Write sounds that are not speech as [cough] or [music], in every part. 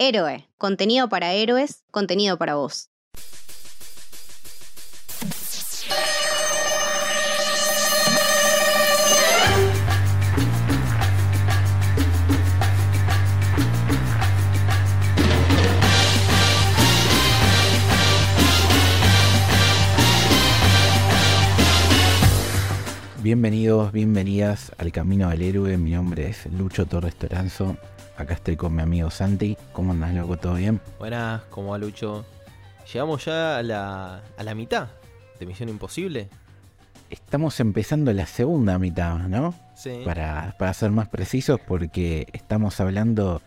Héroe, contenido para héroes, contenido para vos. Bienvenidos, bienvenidas al Camino del Héroe. Mi nombre es Lucho Torres Toranzo. Acá estoy con mi amigo Santi. ¿Cómo andás, loco? ¿Todo bien? Buenas, ¿cómo va Lucho? Llegamos ya a la, a la mitad de Misión Imposible. Estamos empezando la segunda mitad, ¿no? Sí. Para, para ser más precisos, porque estamos hablando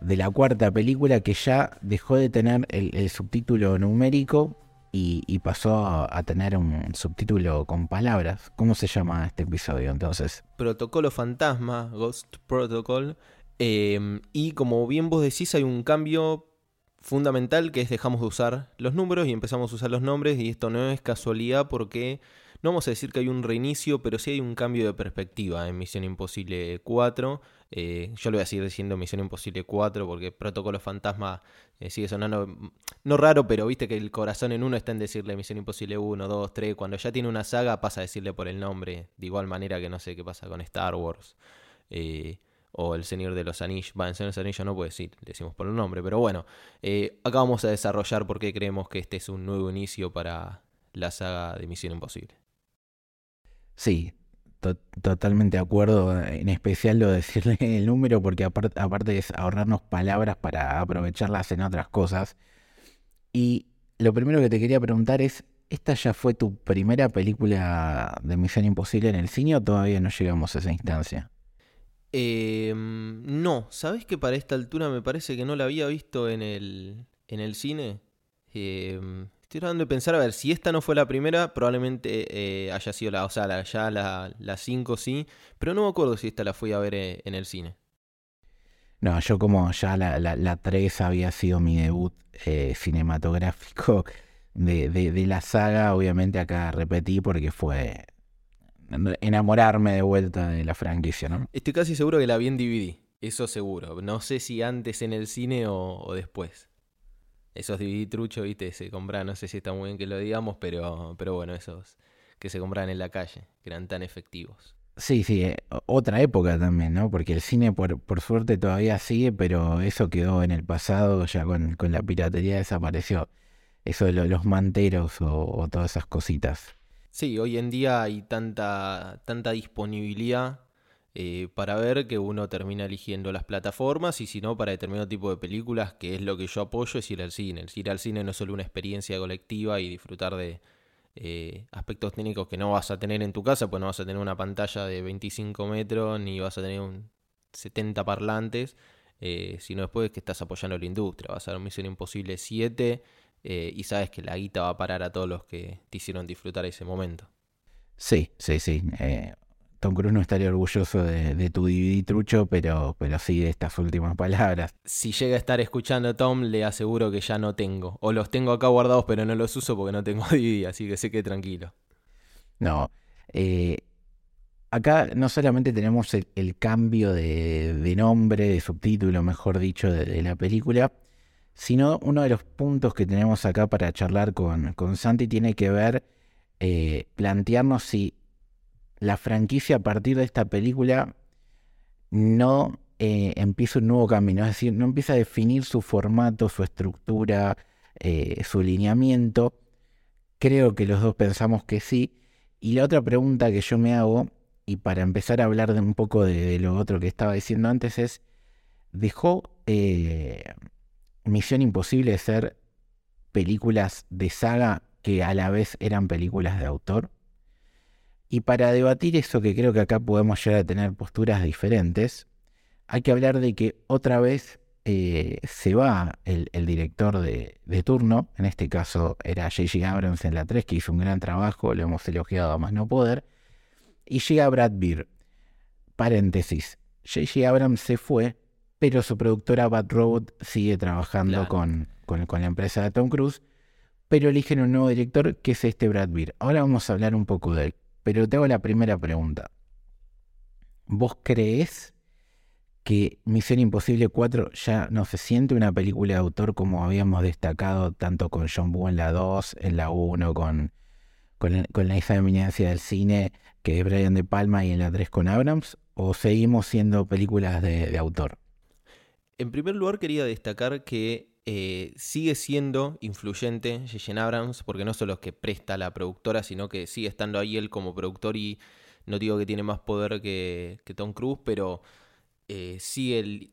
de la cuarta película que ya dejó de tener el, el subtítulo numérico y, y pasó a, a tener un subtítulo con palabras. ¿Cómo se llama este episodio entonces? Protocolo Fantasma, Ghost Protocol. Eh, y como bien vos decís, hay un cambio fundamental que es dejamos de usar los números y empezamos a usar los nombres. Y esto no es casualidad porque no vamos a decir que hay un reinicio, pero sí hay un cambio de perspectiva en Misión Imposible 4. Eh, yo le voy a seguir diciendo Misión Imposible 4 porque Protocolo Fantasma eh, sigue sonando, mm, no raro, pero viste que el corazón en uno está en decirle Misión Imposible 1, 2, 3. Cuando ya tiene una saga pasa a decirle por el nombre, de igual manera que no sé qué pasa con Star Wars. Eh, o El Señor de los Anillos. Va, El Señor de los Anillos no puede decir, le decimos por el nombre, pero bueno. eh, acá vamos a desarrollar por qué creemos que este es un nuevo inicio para la saga de Misión Imposible. Sí, to- totalmente de acuerdo. En especial lo de decirle [laughs] el número, porque apar- aparte es ahorrarnos palabras para aprovecharlas en otras cosas. Y lo primero que te quería preguntar es, ¿esta ya fue tu primera película de Misión Imposible en el cine o todavía no llegamos a esa instancia? Eh, no, ¿sabes que para esta altura me parece que no la había visto en el, en el cine? Eh, estoy tratando de pensar, a ver, si esta no fue la primera, probablemente eh, haya sido la, o sea, la- ya la 5 sí, pero no me acuerdo si esta la fui a ver eh, en el cine. No, yo como ya la, la, la 3 había sido mi debut eh, cinematográfico de, de la saga, obviamente acá repetí porque fue enamorarme de vuelta de la franquicia, ¿no? Estoy casi seguro que la vi en DVD, eso seguro. No sé si antes en el cine o, o después. Esos DVD truchos, viste, se compraban, no sé si está muy bien que lo digamos, pero, pero bueno, esos que se compraban en la calle, que eran tan efectivos. Sí, sí, eh, otra época también, ¿no? Porque el cine por, por suerte todavía sigue, pero eso quedó en el pasado, ya con, con la piratería desapareció. Eso de lo- los manteros o, o todas esas cositas. Sí, hoy en día hay tanta, tanta disponibilidad eh, para ver que uno termina eligiendo las plataformas y si no, para determinado tipo de películas, que es lo que yo apoyo, es ir al cine. El ir al cine no es solo una experiencia colectiva y disfrutar de eh, aspectos técnicos que no vas a tener en tu casa, pues no vas a tener una pantalla de 25 metros ni vas a tener un 70 parlantes, eh, sino después que estás apoyando la industria. Vas a ver Misión Imposible 7 eh, y sabes que la guita va a parar a todos los que te hicieron disfrutar ese momento. Sí, sí, sí. eh, Tom Cruise no estaría orgulloso de, de tu DVD trucho, pero, pero sí de estas últimas palabras. Si llega a estar escuchando a Tom, le aseguro que ya no tengo. O los tengo acá guardados, pero no los uso porque no tengo [laughs] DVD, así que sé que tranquilo. No, eh, acá no solamente tenemos el, el cambio de, de nombre, de subtítulo, mejor dicho, de, de la película, sino uno de los puntos que tenemos acá para charlar con, con Santi tiene que ver eh, plantearnos si la franquicia a partir de esta película no eh, empieza un nuevo camino, es decir, no empieza a definir su formato, su estructura, eh, su lineamiento. Creo que los dos pensamos que sí. Y la otra pregunta que yo me hago, y para empezar a hablar de un poco de, de lo otro que estaba diciendo antes, es, ¿dejó Misión Imposible de ser películas de saga que a la vez eran películas de autor? Y para debatir eso, que creo que acá podemos llegar a tener posturas diferentes, hay que hablar de que otra vez eh, se va el, director de, de turno, en este caso era J.J. Abrams en la 3, que hizo un gran trabajo, lo hemos elogiado a más no poder, y llega Brad Beer. Paréntesis, J.J. Abrams se fue, pero su productora Bad Robot sigue trabajando Claro. con, con, con la empresa de Tom Cruise, pero eligen un nuevo director que es este Brad Beer. Ahora vamos a hablar un poco de él, pero te hago la primera pregunta. ¿Vos crees que Misión Imposible 4 ya no se siente una película de autor como habíamos destacado tanto con John Woo en la 2, en la 1, con, con, con la eminencia del cine que es Brian De Palma y en la 3 con Abrams, o seguimos siendo películas de, de autor? En primer lugar quería destacar que eh, sigue siendo influyente J.J. Abrams, porque no solo es que presta la productora, sino que sigue estando ahí él como productor y no digo que tiene más poder que, Tom Cruise, pero eh, sigue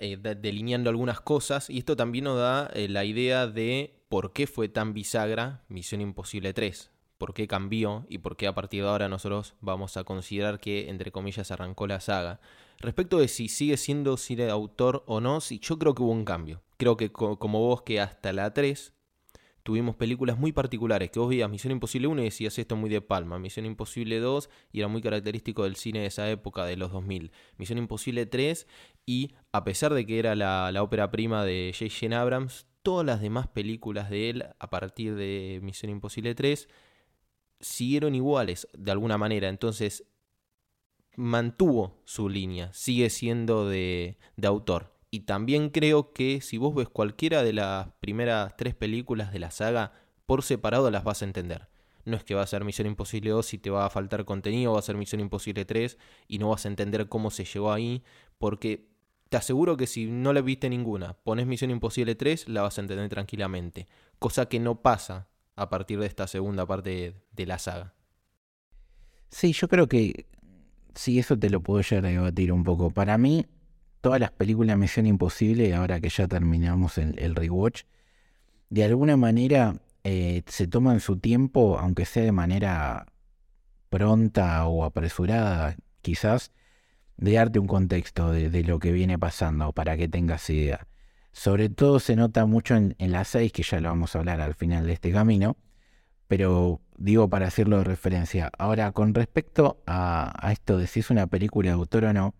eh, delineando algunas cosas y esto también nos da la idea de por qué fue tan bisagra Misión Imposible 3, por qué cambió y por qué a partir de ahora nosotros vamos a considerar que, entre comillas, arrancó la saga. Respecto de si sigue siendo cine de autor o no, sí, yo creo que hubo un cambio. Creo que como vos que hasta la 3 tuvimos películas muy particulares, que vos veías Misión Imposible 1 y decías esto muy de palma, Misión Imposible 2 y era muy característico del cine de esa época, de los 2000, Misión Imposible 3 y a pesar de que era la, ópera prima de J.J. Abrams, todas las demás películas de él a partir de Misión Imposible 3 siguieron iguales de alguna manera, entonces mantuvo su línea, sigue siendo de, de autor. Y también creo que si vos ves cualquiera de las primeras tres películas de la saga, por separado las vas a entender. No es que va a ser Misión Imposible 2 y te va a faltar contenido, va a ser Misión Imposible 3 y no vas a entender cómo se llegó ahí, porque te aseguro que si no la viste ninguna, pones Misión Imposible 3, la vas a entender tranquilamente. Cosa que no pasa a partir de esta segunda parte de la saga. Sí, yo creo que sí, eso te lo puedo llegar a debatir un poco. Para mí, todas las películas Misión Imposible, ahora que ya terminamos el, rewatch, de alguna manera eh, se toman su tiempo, aunque sea de manera pronta o apresurada, quizás, de darte un contexto de, lo que viene pasando para que tengas idea. Sobre todo se nota mucho en, en las 6, que ya lo vamos a hablar al final de este camino, pero digo para hacerlo de referencia. Ahora, con respecto a, a esto de si es una película de autor o no,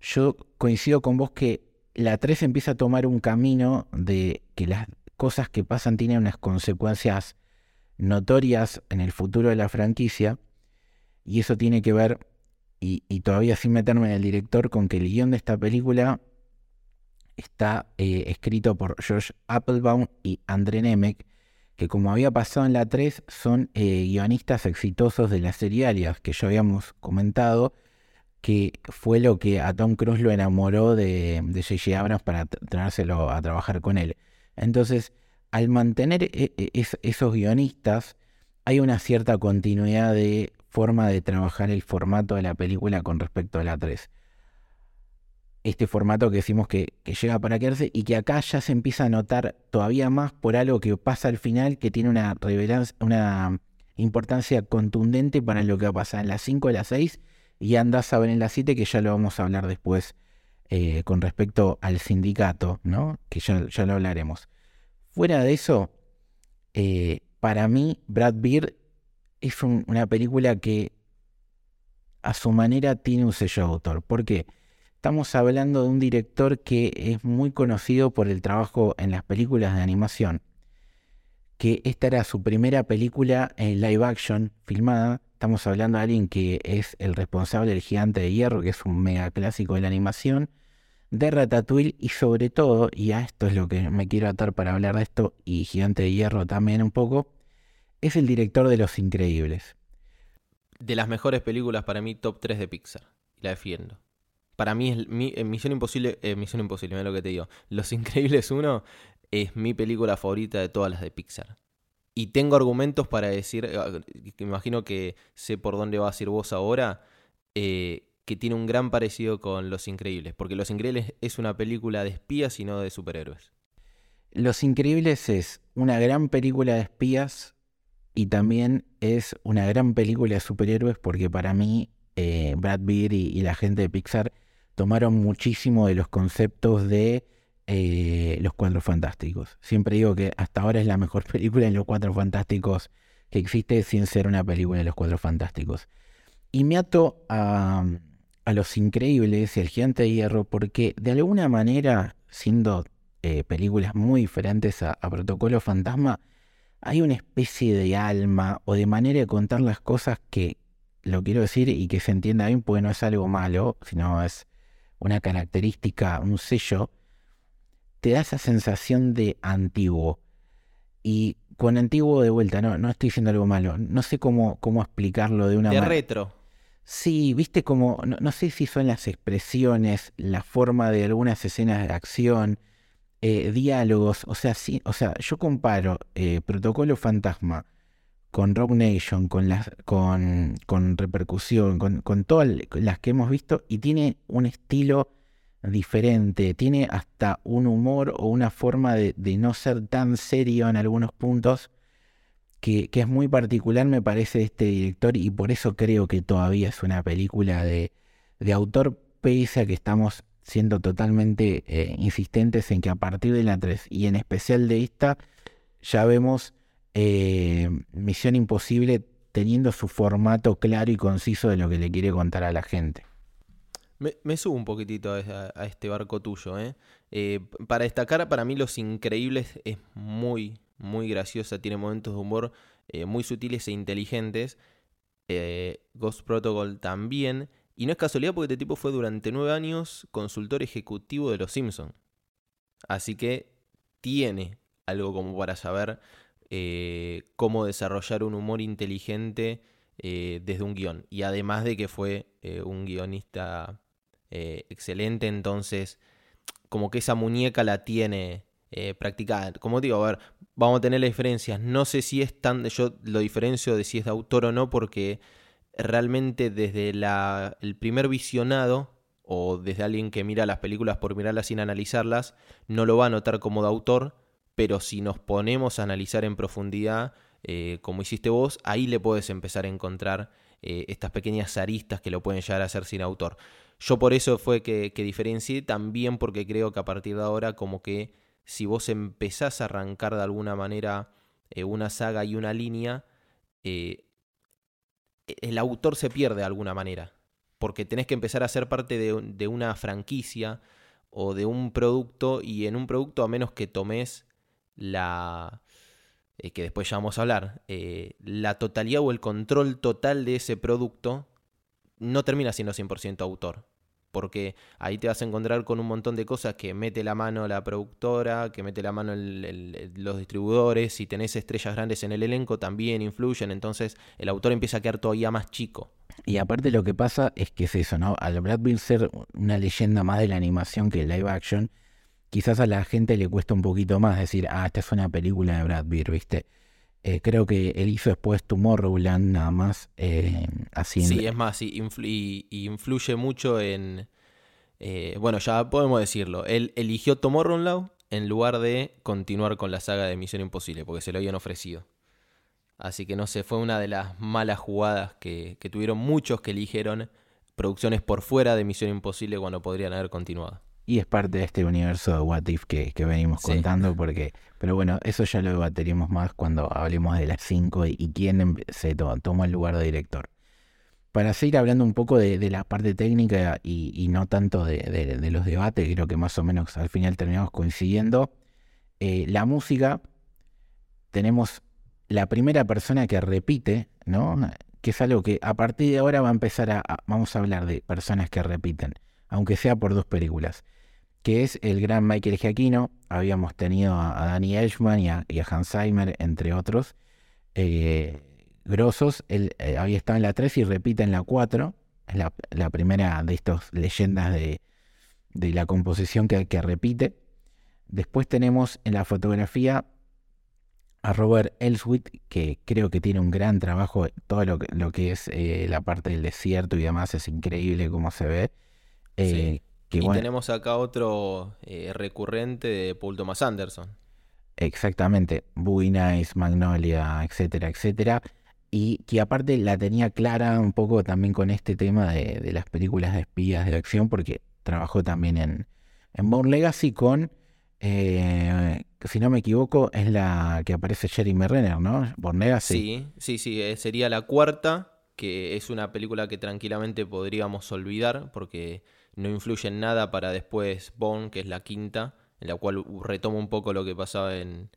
yo coincido con vos que la 3 empieza a tomar un camino de que las cosas que pasan tienen unas consecuencias notorias en el futuro de la franquicia. Y eso tiene que ver, y, todavía sin meterme en el director, con que el guion de esta película está eh, escrito por George Applebaum y André Nemec, que como había pasado en la 3, son eh, guionistas exitosos de la serie Alias, que ya habíamos comentado, que fue lo que a Tom Cruise lo enamoró de J.J. Abrams para traérselo a trabajar con él. Entonces, al mantener e, e, esos guionistas, hay una cierta continuidad de forma de trabajar el formato de la película con respecto a la 3. Este formato que decimos que, llega para quedarse y que acá ya se empieza a notar todavía más por algo que pasa al final que tiene una, una importancia contundente para lo que va a pasar en las 5 y las 6 y andas a ver en la CITE, que ya lo vamos a hablar después eh, con respecto al sindicato, ¿no? Que ya, ya lo hablaremos. Fuera de eso, eh, para mí, Brad Beard es una película que a su manera tiene un sello de autor. ¿Por qué? Estamos hablando de un director que es muy conocido por el trabajo en las películas de animación, que esta era su primera película en live action filmada Estamos hablando de alguien que es el responsable del Gigante de Hierro, que es un mega clásico de la animación, de Ratatouille y sobre todo, y a esto es lo que me quiero atar para hablar de esto, y Gigante de Hierro también un poco, es el director de Los Increíbles. De las mejores películas para mí, top 3 de Pixar. La defiendo. Para mí es eh, Misión Imposible, eh, Misión Imposible, mira lo que te digo. Los [laughs] Increíbles 1 es mi película favorita de todas las de Pixar. Y tengo argumentos para decir, eh, me imagino que sé por dónde vas a ir vos ahora, eh, que tiene un gran parecido con Los Increíbles, porque Los Increíbles es una película de espías y no de superhéroes. Los Increíbles es una gran película de espías y también es una gran película de superhéroes porque para mí Brad Beard y la gente de Pixar tomaron muchísimo de los conceptos de eh, Los Cuatro Fantásticos. Siempre digo que hasta ahora es la mejor [laughs] película de Los Cuatro Fantásticos que existe sin ser una película de Los Cuatro Fantásticos. Y me ato a, Los Increíbles y El Gigante de Hierro porque de alguna manera, siendo eh, películas muy diferentes a, Protocolo Fantasma, hay una especie de alma o de manera de contar las cosas que lo quiero decir y que se entienda bien porque no es algo malo, sino es una característica, un sello, te da esa sensación de antiguo. Y con antiguo de vuelta, no, no estoy diciendo algo malo, no sé cómo, cómo explicarlo de una De manera. retro. Sí, viste como, no, no sé si son las expresiones, la forma de algunas escenas de acción, eh, diálogos, o sea, sí, o sea, yo comparo eh, Protocolo Fantasma con Rock Nation, con las, con, con repercusión, con, con todas las que hemos visto, y tiene un estilo diferente, tiene hasta un humor o una forma de, de no ser tan serio en algunos puntos que, que es muy particular, me parece, este director, y por eso creo que todavía es una película de, de autor, pese a que estamos siendo totalmente eh, insistentes en que a partir de la 3 y en especial de esta, ya vemos eh, Misión Imposible teniendo su formato claro y conciso de lo que le quiere contar a la gente. Me, subo un poquitito a, este barco tuyo, ¿eh? Eh, Para destacar, para mí Los Increíbles es muy, muy graciosa, tiene momentos de humor muy sutiles e inteligentes. Ghost Protocol también. Y no es casualidad porque este tipo fue durante nueve años consultor ejecutivo de Los Simpsons. Así que tiene algo como para saber eh, cómo desarrollar un humor inteligente eh, desde un guion. Y además de que fue eh, un guionista excelente, entonces como que esa muñeca la tiene practicada. Como digo, a ver, vamos a tener las diferencias. No sé si es tan... Yo lo diferencio de si es de autor o no porque realmente desde el primer visionado o desde alguien que mira las películas por mirarlas sin analizarlas, no lo va a notar como de autor, pero si nos ponemos a analizar en profundidad, eh, como hiciste vos, ahí le puedes empezar a encontrar eh, estas pequeñas aristas que lo pueden llegar a hacer sin autor. Yo por eso fue que, que diferencié, también porque creo que a partir de ahora como que si vos empezás a arrancar de alguna manera eh, una saga y una línea, el autor se pierde de alguna manera. Porque tenés que empezar a ser parte de, de una franquicia o de un producto y en un producto a menos que tomes la... eh, que después ya vamos a hablar, eh, la totalidad o el control total de ese producto no termina siendo 100% autor. Porque ahí te vas a encontrar con un montón de cosas que mete la mano la productora, que mete la mano los distribuidores, si tenés estrellas grandes en el elenco también influyen, entonces el autor empieza a quedar todavía más chico. Y aparte lo que pasa es que es eso, ¿no? Al Brad Pitt ser una leyenda más de la animación que el live action, quizás a la gente le cuesta un poquito más decir, ah, esta es una película de Brad Pitt, ¿viste? Eh, creo que él hizo después Tomorrowland nada más, eh, así en- Sí, es más, y, influ- y- y influye mucho en... eh, bueno, ya podemos decirlo. Él eligió Tomorrowland en lugar de continuar con la saga de Misión Imposible, porque se lo habían ofrecido. Así que no sé, fue una de las malas jugadas que, que tuvieron muchos que eligieron producciones por fuera de Misión Imposible cuando podrían haber continuado. Y es parte de este universo de What If que, que venimos Sí. contando, porque, pero bueno, eso ya lo debatiremos más cuando hablemos de las 5 y, y quién se to- tomó el lugar de director. Para seguir hablando un poco de, de la parte técnica y, y no tanto de, de- de los debates, creo que más o menos al final terminamos coincidiendo. eh, la música, tenemos la primera persona que repite, ¿no? Que es algo que a partir de ahora va a empezar a, a- vamos a hablar de personas que repiten, aunque sea por dos películas, que es el gran Michael Giacchino, habíamos tenido a, a Danny Elfman y a, y a Hans Zimmer, entre otros, eh, grosos, él eh, había estado en la 3 y repite en la 4, es la, la primera de estas leyendas de, de la composición que, que repite. Después tenemos en la fotografía a Robert Elswit, que creo que tiene un gran trabajo, todo lo que, lo que es eh, la parte del desierto y demás, es increíble cómo se ve. Eh, Sí. Y bueno, tenemos acá otro eh, recurrente de Paul Thomas Anderson. exactamente, Boogie Nights, Magnolia, etcétera, etcétera. Y que aparte la tenía clara un poco también con este tema de, de las películas de espías de acción, porque trabajó también en, en Born Legacy con, eh, si no me equivoco, es la que aparece Jeremy Renner, ¿no? Born Legacy. Sí, sí, sí, eh, sería la cuarta, que es una película que tranquilamente podríamos olvidar porque no influye en nada para después Bond, que es la quinta, en la cual retoma un poco lo que pasaba en,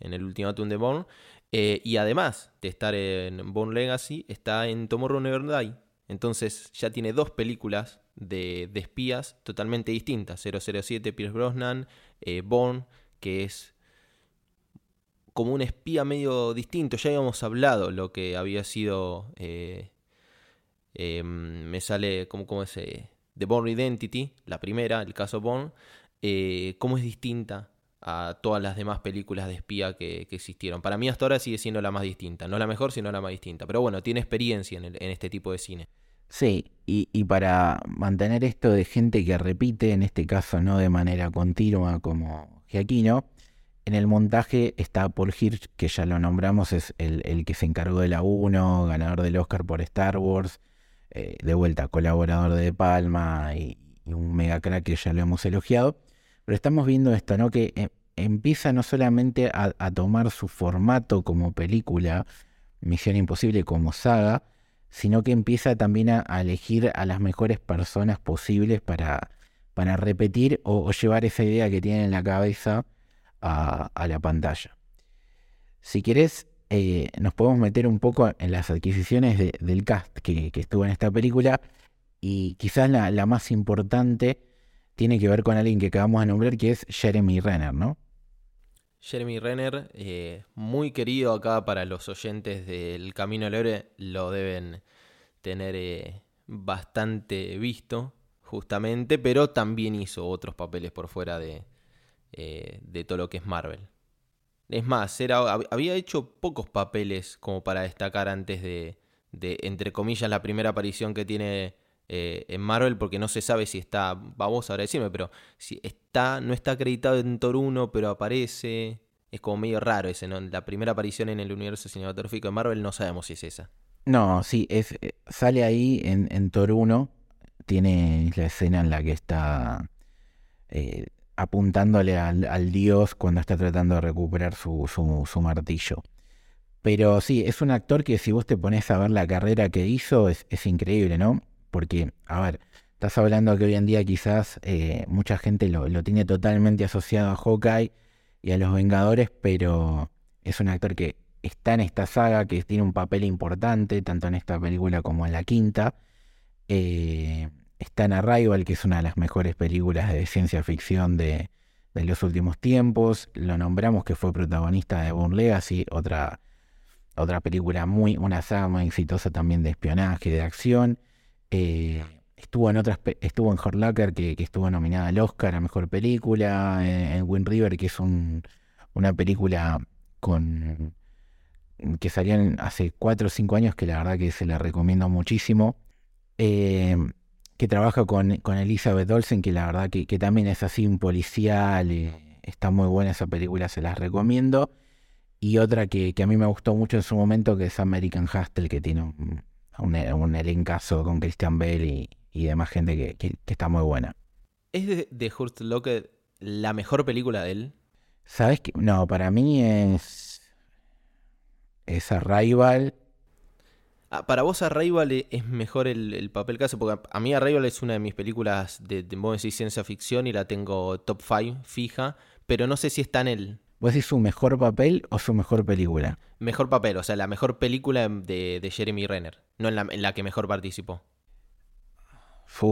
en el Ultimatum de Bond. Eh, y además de estar en Bond Legacy, está en Tomorrow Never Die. Entonces ya tiene dos películas de, espías totalmente distintas. 007, Pierce Brosnan, eh, Bourne, que es como un espía medio distinto. Ya habíamos hablado lo que había sido... Eh, em, me sale como, como ese... The Bourne Identity, la primera, el caso Bourne. cómo es distinta a todas las demás películas de espía que, existieron. Para mí hasta ahora sigue siendo la más distinta. No la mejor, sino la más distinta. Pero bueno, tiene experiencia en, este tipo de cine. Sí, y, para mantener esto de gente que repite, en este caso no de manera continua como Giaquino, en el montaje está Paul Hirsch, que ya lo nombramos, es el, que se encargó de la 1, ganador del Oscar por Star Wars, eh, de vuelta colaborador de, Palma y, un mega crack que ya lo hemos elogiado. Pero estamos viendo esto, ¿no? Que eh, empieza no solamente a, tomar su formato como película, Misión Imposible como saga, sino que empieza también a, elegir a las mejores personas posibles para, para repetir o, llevar esa idea que tiene en la cabeza a, la pantalla. Si querés, eh, nos podemos meter un poco en las adquisiciones del cast que, estuvo en esta película y quizás la más importante tiene que ver con alguien que acabamos de nombrar, que es Jeremy Renner, ¿no? Jeremy Renner, eh, muy querido acá para los oyentes del Camino al Héroe, lo deben tener eh, bastante visto, justamente, pero también hizo otros papeles por fuera de, de todo lo que es Marvel. Es más, era, había hecho pocos papeles como para destacar antes de, de entre comillas, la primera aparición que tiene eh, en Marvel porque no se sabe si está, vamos a decirme, pero si está, no está acreditado en Thor 1, pero aparece, es como medio raro ese, ¿no? La primera aparición en el universo cinematográfico de Marvel no sabemos si es esa. No, sí, es, eh, sale ahí en, en Thor 1, tiene la escena en la que está eh, apuntándole al, dios cuando está tratando de recuperar su, martillo. Pero sí, es un actor que si vos te pones a ver la carrera que hizo, es, increíble, ¿no? Porque, a ver, estás hablando que hoy en día quizás eh, mucha gente lo, tiene totalmente asociado a Hawkeye y a los Vengadores, pero es un actor que está en esta saga, que tiene un papel importante, tanto en esta película como en la quinta. Eh, está en Arrival, que es una de las mejores películas de ciencia ficción de, los últimos tiempos. Lo nombramos que fue protagonista de Born Legacy, otra, otra película muy, una saga muy exitosa también de espionaje, de acción. Eh, estuvo en otras estuvo en Hurt que, que, estuvo nominada al Oscar a mejor película, en, Wind River, que es una película con que salió hace 4 o 5 años, que la verdad que se la recomiendo muchísimo. Eh, que trabaja con, con, Elizabeth Olsen, que la verdad que, también es así un policial, eh, está muy buena esa película, se las recomiendo. Y otra que, que, a mí me gustó mucho en su momento, que es American Hustle, que tiene un, un, un elencazo con Christian Bale y, demás gente que, está muy buena. ¿Es de, de Hurt Locker la mejor película de él? ¿Sabes qué? No, para mí es. Es Arrival. Ah, para vos Arrival e, es mejor el, papel que hace, porque a mí Arrival es una de mis películas de, de ciencia ficción y la tengo top 5 fija, pero no sé si está en él. ¿Vos decís su mejor papel o su mejor película? Mejor papel, o sea, la mejor película de, Jeremy Renner, no en la, que mejor participó.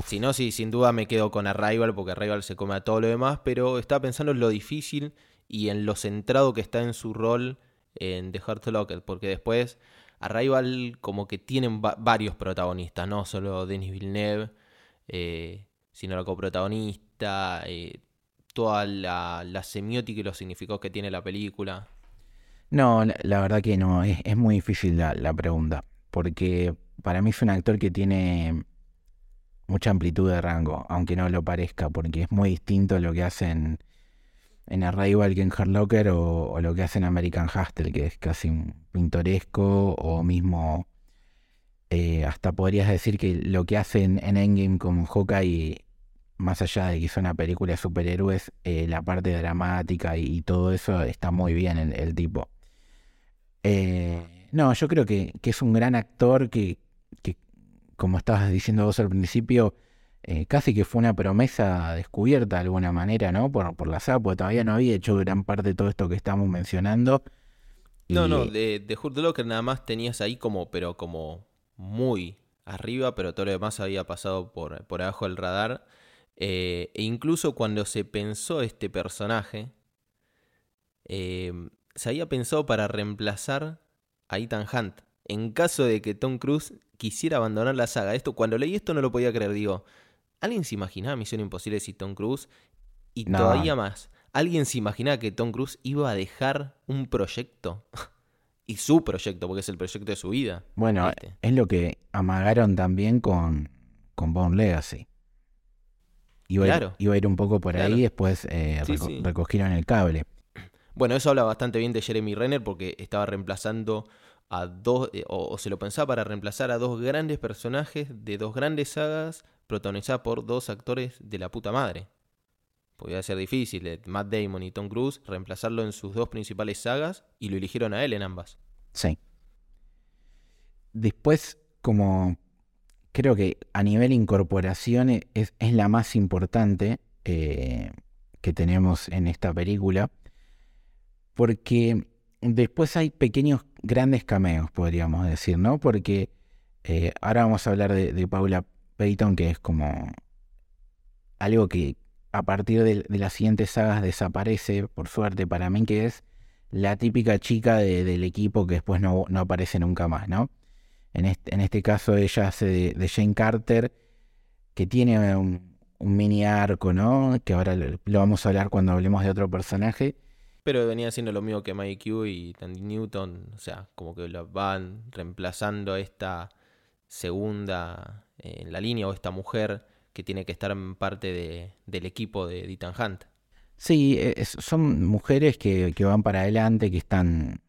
Si no, sí, sin duda me quedo con Arrival, porque Arrival se come a todo lo demás, pero estaba pensando en lo difícil y en lo centrado que está en su rol en The Heart Locker, porque después Arrival como que tienen varios protagonistas, no solo Denis Villeneuve, eh, sino la coprotagonista, eh, toda la, semiótica y los significados que tiene la película? No, la, verdad que no, es, muy difícil la, pregunta, porque para mí es un actor que tiene mucha amplitud de rango, aunque no lo parezca, porque es muy distinto lo que hacen en Arrival que en Hard Locker o, lo que hace en American Hustle, que es casi pintoresco, o mismo eh, hasta podrías decir que lo que hacen en Endgame como Hawkeye más allá de que es una película de superhéroes, eh, la parte dramática y, todo eso está muy bien el, el tipo. Eh, no, yo creo que, es un gran actor que, como estabas diciendo vos al principio, eh, casi que fue una promesa descubierta de alguna manera, ¿no? Por, por la saga, porque todavía no había hecho gran parte de todo esto que estamos mencionando. No, no, de, de Hurt Locker nada más tenías ahí como, pero como muy arriba, pero todo lo demás había pasado por, por abajo del radar. Eh, e incluso cuando se pensó este personaje, eh, se había pensado para reemplazar a Ethan Hunt. En caso de que Tom Cruise quisiera abandonar la saga. Esto, cuando leí esto no lo podía creer. Digo, ¿alguien se imaginaba Misión Imposible si Tom Cruise? Y todavía más, ¿alguien se imaginaba que Tom Cruise iba a dejar un proyecto? [laughs] y su proyecto, porque es el proyecto de su vida. Bueno, es lo que amagaron también con, con Bone Legacy. Iba, a ir, iba a ir un poco por ahí, después eh, recogieron el cable. [clears throat] Bueno, eso habla bastante bien de Jeremy Renner porque estaba reemplazando a dos, eh, o, se lo pensaba para reemplazar a dos grandes personajes de dos grandes sagas protagonizadas por dos actores de la puta madre. Podría ser difícil, eh, Matt Damon y Tom Cruise, reemplazarlo en sus dos principales sagas y lo eligieron a él en ambas. Sí. Después, como creo que a nivel incorporación es, es la más importante eh, que tenemos en esta película porque después hay pequeños, grandes cameos, podríamos decir, ¿no? Porque eh, ahora vamos a hablar de, Paula Peyton, que es como algo que a partir de, las siguientes sagas desaparece, por suerte para mí, que es la típica chica del equipo que después no, aparece nunca más, ¿no? En este, caso ella hace de, Jane Carter, que tiene un, mini arco, ¿no? Que ahora lo vamos a hablar cuando hablemos de otro personaje pero venía siendo lo mismo que Mike Q y Tandy Newton, o sea, como que lo van reemplazando a esta segunda en la línea o esta mujer que tiene que estar parte del equipo de Ethan Hunt. Sí, son mujeres que, van para adelante, que están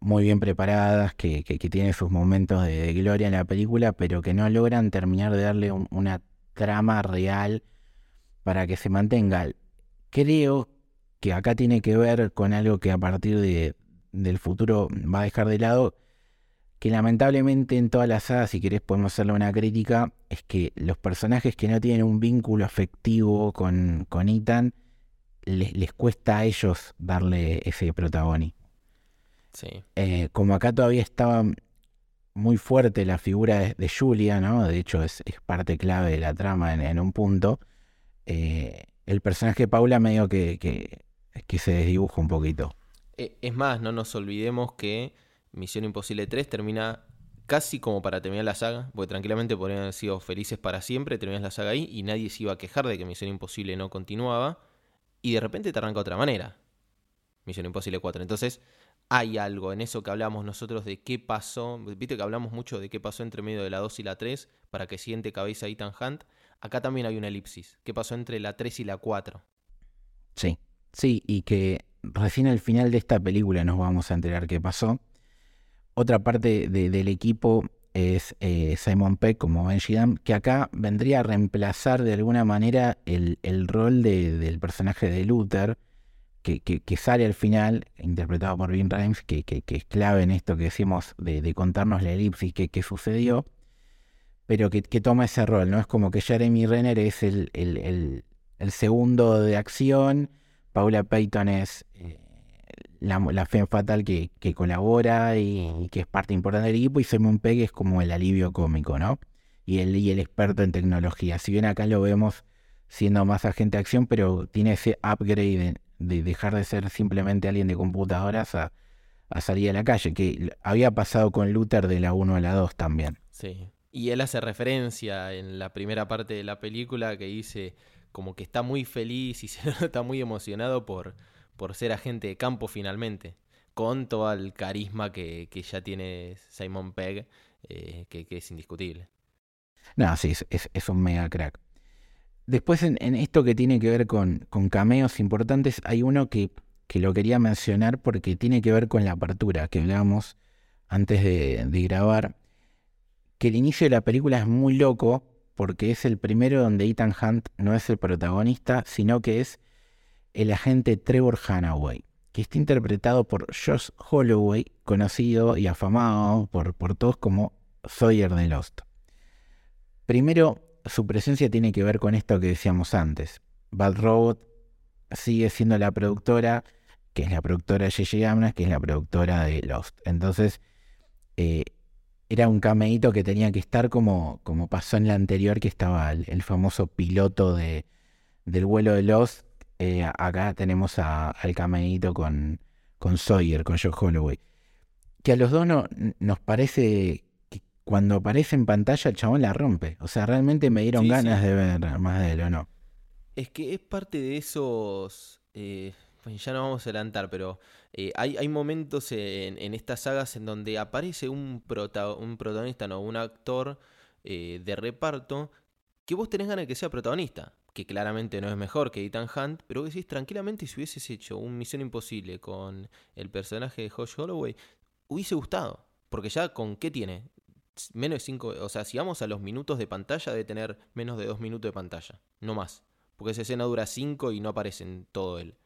muy bien preparadas, que, tienen sus momentos de, gloria en la película, pero que no logran terminar de darle una trama real para que se mantenga. Creo que acá tiene que ver con algo que a partir de, del futuro va a dejar de lado, que lamentablemente en todas las sagas, si querés podemos hacerle una crítica, es que los personajes que no tienen un vínculo afectivo con, con Ethan, les, cuesta a ellos darle ese protagonismo. Sí. Eh, como acá todavía estaba muy fuerte la figura de, Julia, ¿no? De hecho es, parte clave de la trama en, un punto. Eh, el personaje de Paula medio que, que que se desdibuja un poquito. E, es más, no nos olvidemos que Misión Imposible 3 termina casi como para terminar la saga, porque tranquilamente podrían haber sido felices para siempre, terminas la saga ahí y nadie se iba a quejar de que Misión Imposible no continuaba, y de repente te arranca de otra manera. Misión Imposible 4. Entonces, hay algo en eso que hablamos nosotros de qué pasó. Viste que hablamos mucho de qué pasó entre medio de la 2 y la 3 para que siente cabeza Ethan Hunt. Acá también hay una elipsis. ¿Qué pasó entre la 3 y la 4? Sí. Sí, y que recién al final de esta película nos vamos a enterar qué pasó. Otra parte del equipo es eh, Simon Peck como Benji Dam, que acá vendría a reemplazar de alguna manera el, rol del personaje de Luther, que, sale al final, interpretado por Vin Rhames, que, es clave en esto que decimos de, contarnos la elipsis que, sucedió, pero que, toma ese rol, ¿no? Es como que Jeremy Renner es el, el segundo de acción Paula Payton es eh, la, la fe fatal que, colabora y, que es parte importante del equipo, y Simon Pegg es como el alivio cómico, ¿no? Y el, experto en tecnología. Si bien acá lo vemos siendo más agente de acción, pero tiene ese upgrade de, dejar de ser simplemente alguien de computadoras a, salir a la calle, que había pasado con Luther de la 1 a la 2 también. Sí. Y él hace referencia en la primera parte de la película que dice como que está muy feliz y [laughs] se muy emocionado por, por ser agente de campo finalmente, con todo el carisma que, ya tiene Simon Pegg, eh, que, es indiscutible. No, sí, es, un mega crack. Después en, esto que tiene que ver con, con cameos importantes, hay uno que, que, lo quería mencionar porque tiene que ver con la apertura que hablábamos antes de grabar, que el inicio de la película es muy loco porque es el primero donde Ethan Hunt no es el protagonista, sino que es el agente Trevor Hanaway, que está interpretado por Josh Holloway, conocido y afamado por, por todos como Sawyer de Lost. Primero, su presencia tiene que ver con esto que decíamos antes. Bad Robot sigue siendo la productora, que es la productora de J.J. Abrams, que es la productora de Lost. Entonces, eh, era un cameíto que tenía que estar como, como pasó en la anterior, que estaba el, famoso piloto de, del vuelo de los. Eh, acá tenemos al cameíto con, con Sawyer, con Joe Holloway. Que a los dos no, nos parece que cuando aparece en pantalla el chabón la rompe. O sea, realmente me dieron ganas de ver más de él, ¿o no? Es que es parte de esos. Eh, pues ya no vamos a adelantar, pero eh, hay, hay, momentos en, estas sagas en donde aparece un, un protagonista, no, un actor eh, de reparto que vos tenés ganas de que sea protagonista. Que claramente no es mejor que Ethan Hunt, pero decís tranquilamente si hubieses hecho un Misión Imposible con el personaje de Josh Holloway, hubiese gustado. Porque ya con qué tiene? Menos de 5, o sea, si vamos a los minutos de pantalla, debe tener menos de 2 minutos de pantalla, no más. Porque esa escena dura 5 y no aparece en todo él.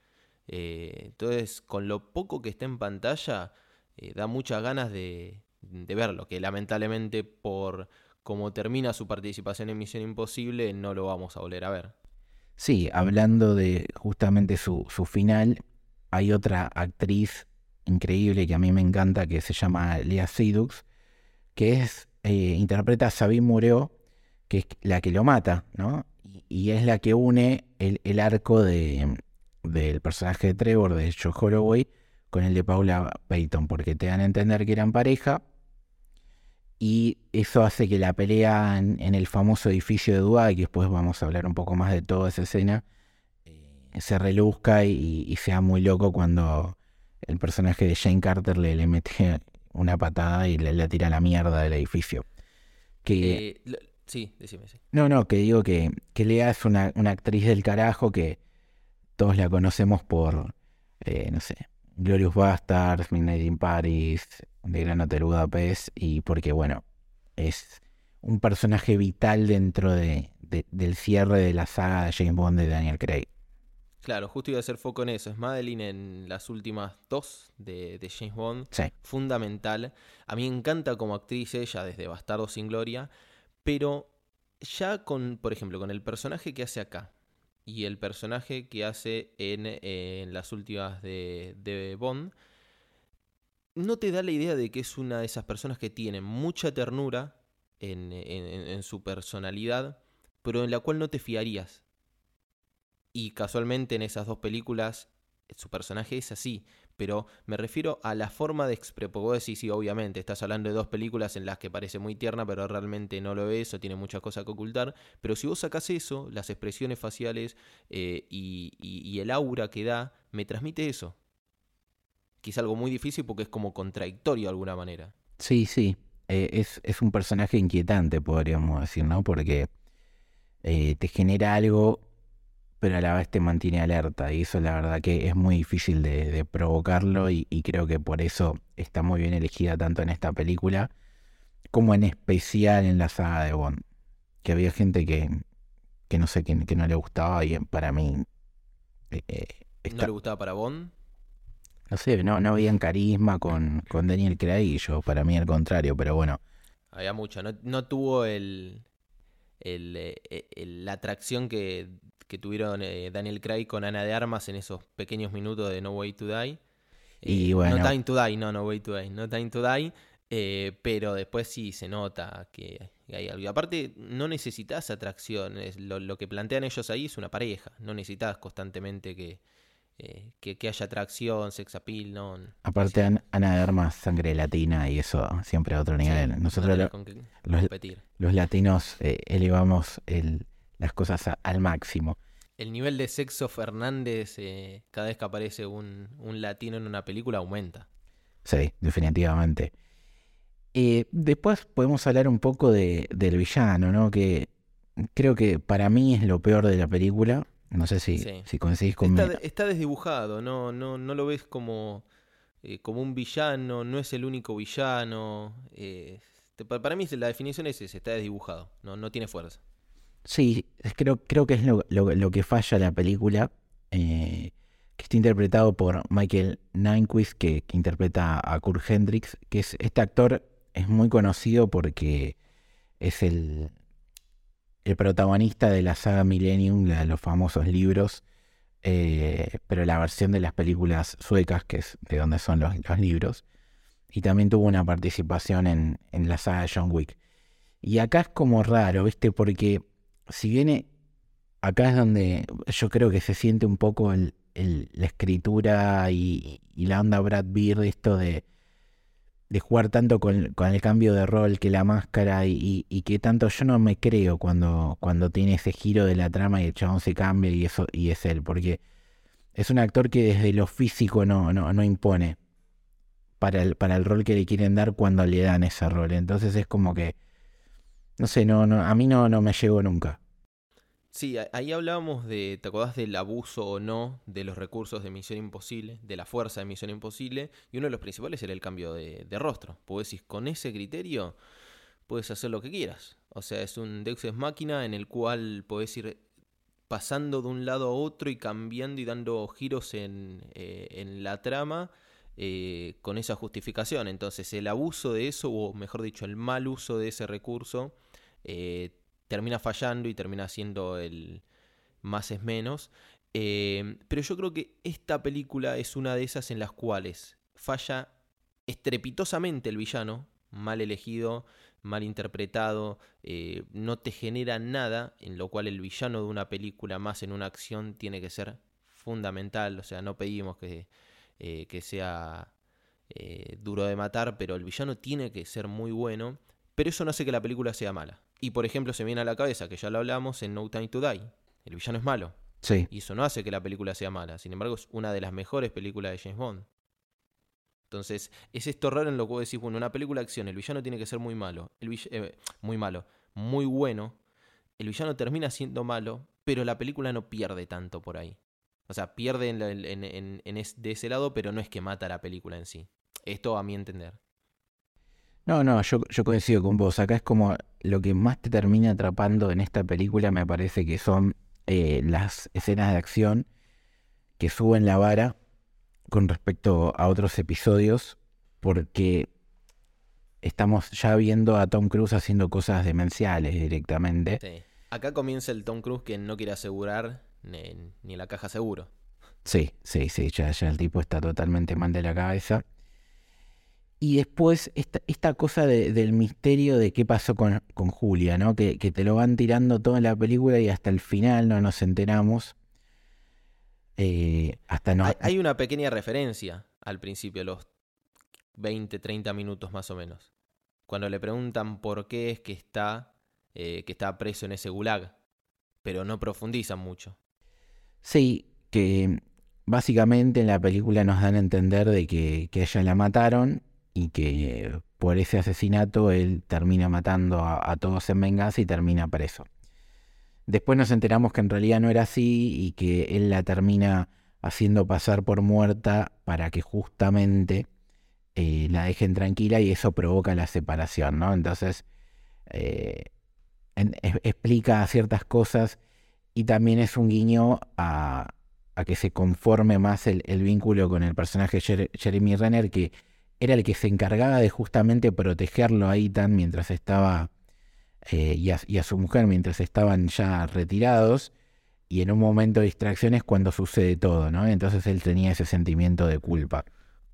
Eh, entonces, con lo poco que está en pantalla, eh, da muchas ganas de, verlo, que lamentablemente por cómo termina su participación en Misión Imposible, no lo vamos a volver a ver. Sí, hablando de justamente su, final, hay otra actriz increíble que a mí me encanta, que se llama Lea Seydoux, que es, eh, interpreta a Sabine Mureo, que es la que lo mata, ¿no? Y, es la que une el arco de, del personaje de Trevor, de Joe Holloway, con el de Paula Payton, porque te dan a entender que eran pareja. Y eso hace que la pelea en, el famoso edificio de Dubái, que después vamos a hablar un poco más de toda esa escena, eh, se reluzca y, sea muy loco cuando el personaje de Jane Carter le, le mete una patada y le, tira la mierda del edificio. Que, eh, sí, decime, sí. No, no, que digo que, que Lea es una, una actriz del carajo que todos la conocemos por, eh, no sé, Glorious Bastards, Midnight in Paris, de Gran Hotel Budapest, y porque, bueno, es un personaje vital dentro de, del cierre de la saga de James Bond de Daniel Craig. Claro, justo iba a hacer foco en eso. Es Madeline en las últimas dos de, James Bond. Sí. Fundamental. A mí me encanta como actriz ella desde Bastardo sin Gloria. Pero ya con, por ejemplo, con el personaje que hace acá, y el personaje que hace en, las últimas de, Bond, no te da la idea de que es una de esas personas que tiene mucha ternura en, su personalidad, pero en la cual no te fiarías. Y casualmente en esas dos películas su personaje es así, pero me refiero a la forma de expresar. Porque vos decís, sí, obviamente, estás hablando de dos películas en las que parece muy tierna, pero realmente no lo es o tiene muchas cosas que ocultar. Pero si vos sacás eso, las expresiones faciales eh, y, el aura que da, me transmite eso. Es algo muy difícil porque es como contradictorio de alguna manera. Sí, sí. Eh, es, es, un personaje inquietante, podríamos decir, ¿no? Porque eh, te genera algo pero a la vez te mantiene alerta y eso la verdad que es muy difícil de, provocarlo y, creo que por eso está muy bien elegida tanto en esta película como en especial en la saga de Bond. Que había gente que, que no sé, que, que no le gustaba y para mí... Eh, eh, ¿No le gustaba para Bond? No sé, no, no habían carisma con, con Daniel Craig y yo, para mí al contrario, pero bueno. Había mucho, no, no tuvo el, el, eh, la atracción que que tuvieron eh, Daniel Craig con Ana de Armas en esos pequeños minutos de No Way to Die. y eh, bueno. No Time to Die, no, No Way to Die, No Time to Die. Eh, pero después sí se nota que hay algo. Aparte, no necesitas atracción. Lo, que plantean ellos ahí es una pareja. No necesitas constantemente que, que, haya atracción, sex appeal. No, Aparte, Ana de Armas, sangre latina y eso siempre a otro nivel. Nosotros los, los, latinos elevamos el, las cosas al máximo. El nivel de sexo Fernández, eh, cada vez que aparece un, latino en una película, aumenta. Sí, definitivamente. Eh, después podemos hablar un poco de, del villano, ¿no? Que creo que para mí es lo peor de la película. No sé si, si coincidís conmigo. Está, está, desdibujado, no, no, no lo ves como, eh, como un villano, no es el único villano. para mí la definición es esa, está desdibujado, no, no tiene fuerza. Sí, creo, creo que es lo, que falla la película, eh, que está interpretado por Michael Nyquist, que, interpreta a Kurt Hendricks, que es este actor es muy conocido porque es el, el protagonista de la saga Millennium, de los famosos libros, eh, pero la versión de las películas suecas, que es de donde son los, libros. y también tuvo una participación en, en la saga John Wick. Y acá es como raro, ¿viste? Porque si viene, acá es donde yo creo que se siente un poco el, la escritura y, y la onda Brad Beard, esto de, de jugar tanto con, con el cambio de rol que la máscara y, y- que tanto yo no me creo cuando, cuando tiene ese giro de la trama y el chabón se cambia y eso y es él, porque es un actor que desde lo físico no, no, no impone para el, para el rol que le quieren dar cuando le dan ese rol. Entonces es como que, no sé, no, no, a mí no, no me llegó nunca. Sí, ahí hablábamos de, ¿te acordás del abuso o no de los recursos de Misión Imposible, de la fuerza de Misión Imposible? Y uno de los principales era el cambio de, rostro. Pues decís, con ese criterio puedes hacer lo que quieras. O sea, es un Deus Ex Máquina en el cual podés ir pasando de un lado a otro y cambiando y dando giros en, eh, en la trama eh, con esa justificación. Entonces, el abuso de eso, o mejor dicho, el mal uso de ese recurso, eh, termina fallando y termina siendo el más es menos. Eh, pero yo creo que esta película es una de esas en las cuales falla estrepitosamente el villano, mal elegido, mal interpretado, eh, no te genera nada, en lo cual el villano de una película más en una acción tiene que ser fundamental, o sea, no pedimos que, eh, que sea eh, duro de matar, pero el villano tiene que ser muy bueno, pero eso no hace que la película sea mala. Y por ejemplo, se viene a la cabeza, que ya lo hablamos en No Time to Die, el villano es malo, Sí, y eso no hace que la película sea mala. Sin embargo, es una de las mejores películas de James Bond. Entonces, es esto raro en lo que vos decís, bueno, una película de acción, el villano tiene que ser muy malo. El vill- eh, muy malo. Muy bueno. El villano termina siendo malo, pero la película no pierde tanto por ahí. O sea, pierde en en- en- es- de ese lado, pero no es que mata la película en sí. Esto a mi entender. No, no, yo, yo coincido con vos. Acá es como lo que más te termina atrapando en esta película, me parece que son eh, las escenas de acción que suben la vara con respecto a otros episodios, porque estamos ya viendo a Tom Cruise haciendo cosas demenciales directamente. Sí. Acá comienza el Tom Cruise que no quiere asegurar ni, ni la caja seguro. Sí, sí, sí, ya, ya el tipo está totalmente mal de la cabeza. Y después esta, esta cosa de- del misterio de qué pasó con, con Julia, ¿no? Que, que te lo van tirando toda la película y hasta el final no nos enteramos. Eh, hasta no... Hay, hay una pequeña referencia al principio, los 20, 30 minutos más o menos. Cuando le preguntan por qué es que está, eh, que está preso en ese gulag. Pero no profundizan mucho. Sí, que básicamente en la película nos dan a entender de que, que a ella la mataron y que por ese asesinato él termina matando a, todos en venganza y termina preso. Después nos enteramos que en realidad no era así y que él la termina haciendo pasar por muerta para que justamente eh, la dejen tranquila y eso provoca la separación, ¿no? Entonces eh, explica ciertas cosas y también es un guiño a, que se conforme más el, vínculo con el personaje Jer- Jeremy Renner, que era el que se encargaba de justamente protegerlo a Ethan mientras estaba, eh, y, a, su mujer mientras estaban ya retirados, y en un momento de distracción es cuando sucede todo, ¿no? Entonces él tenía ese sentimiento de culpa.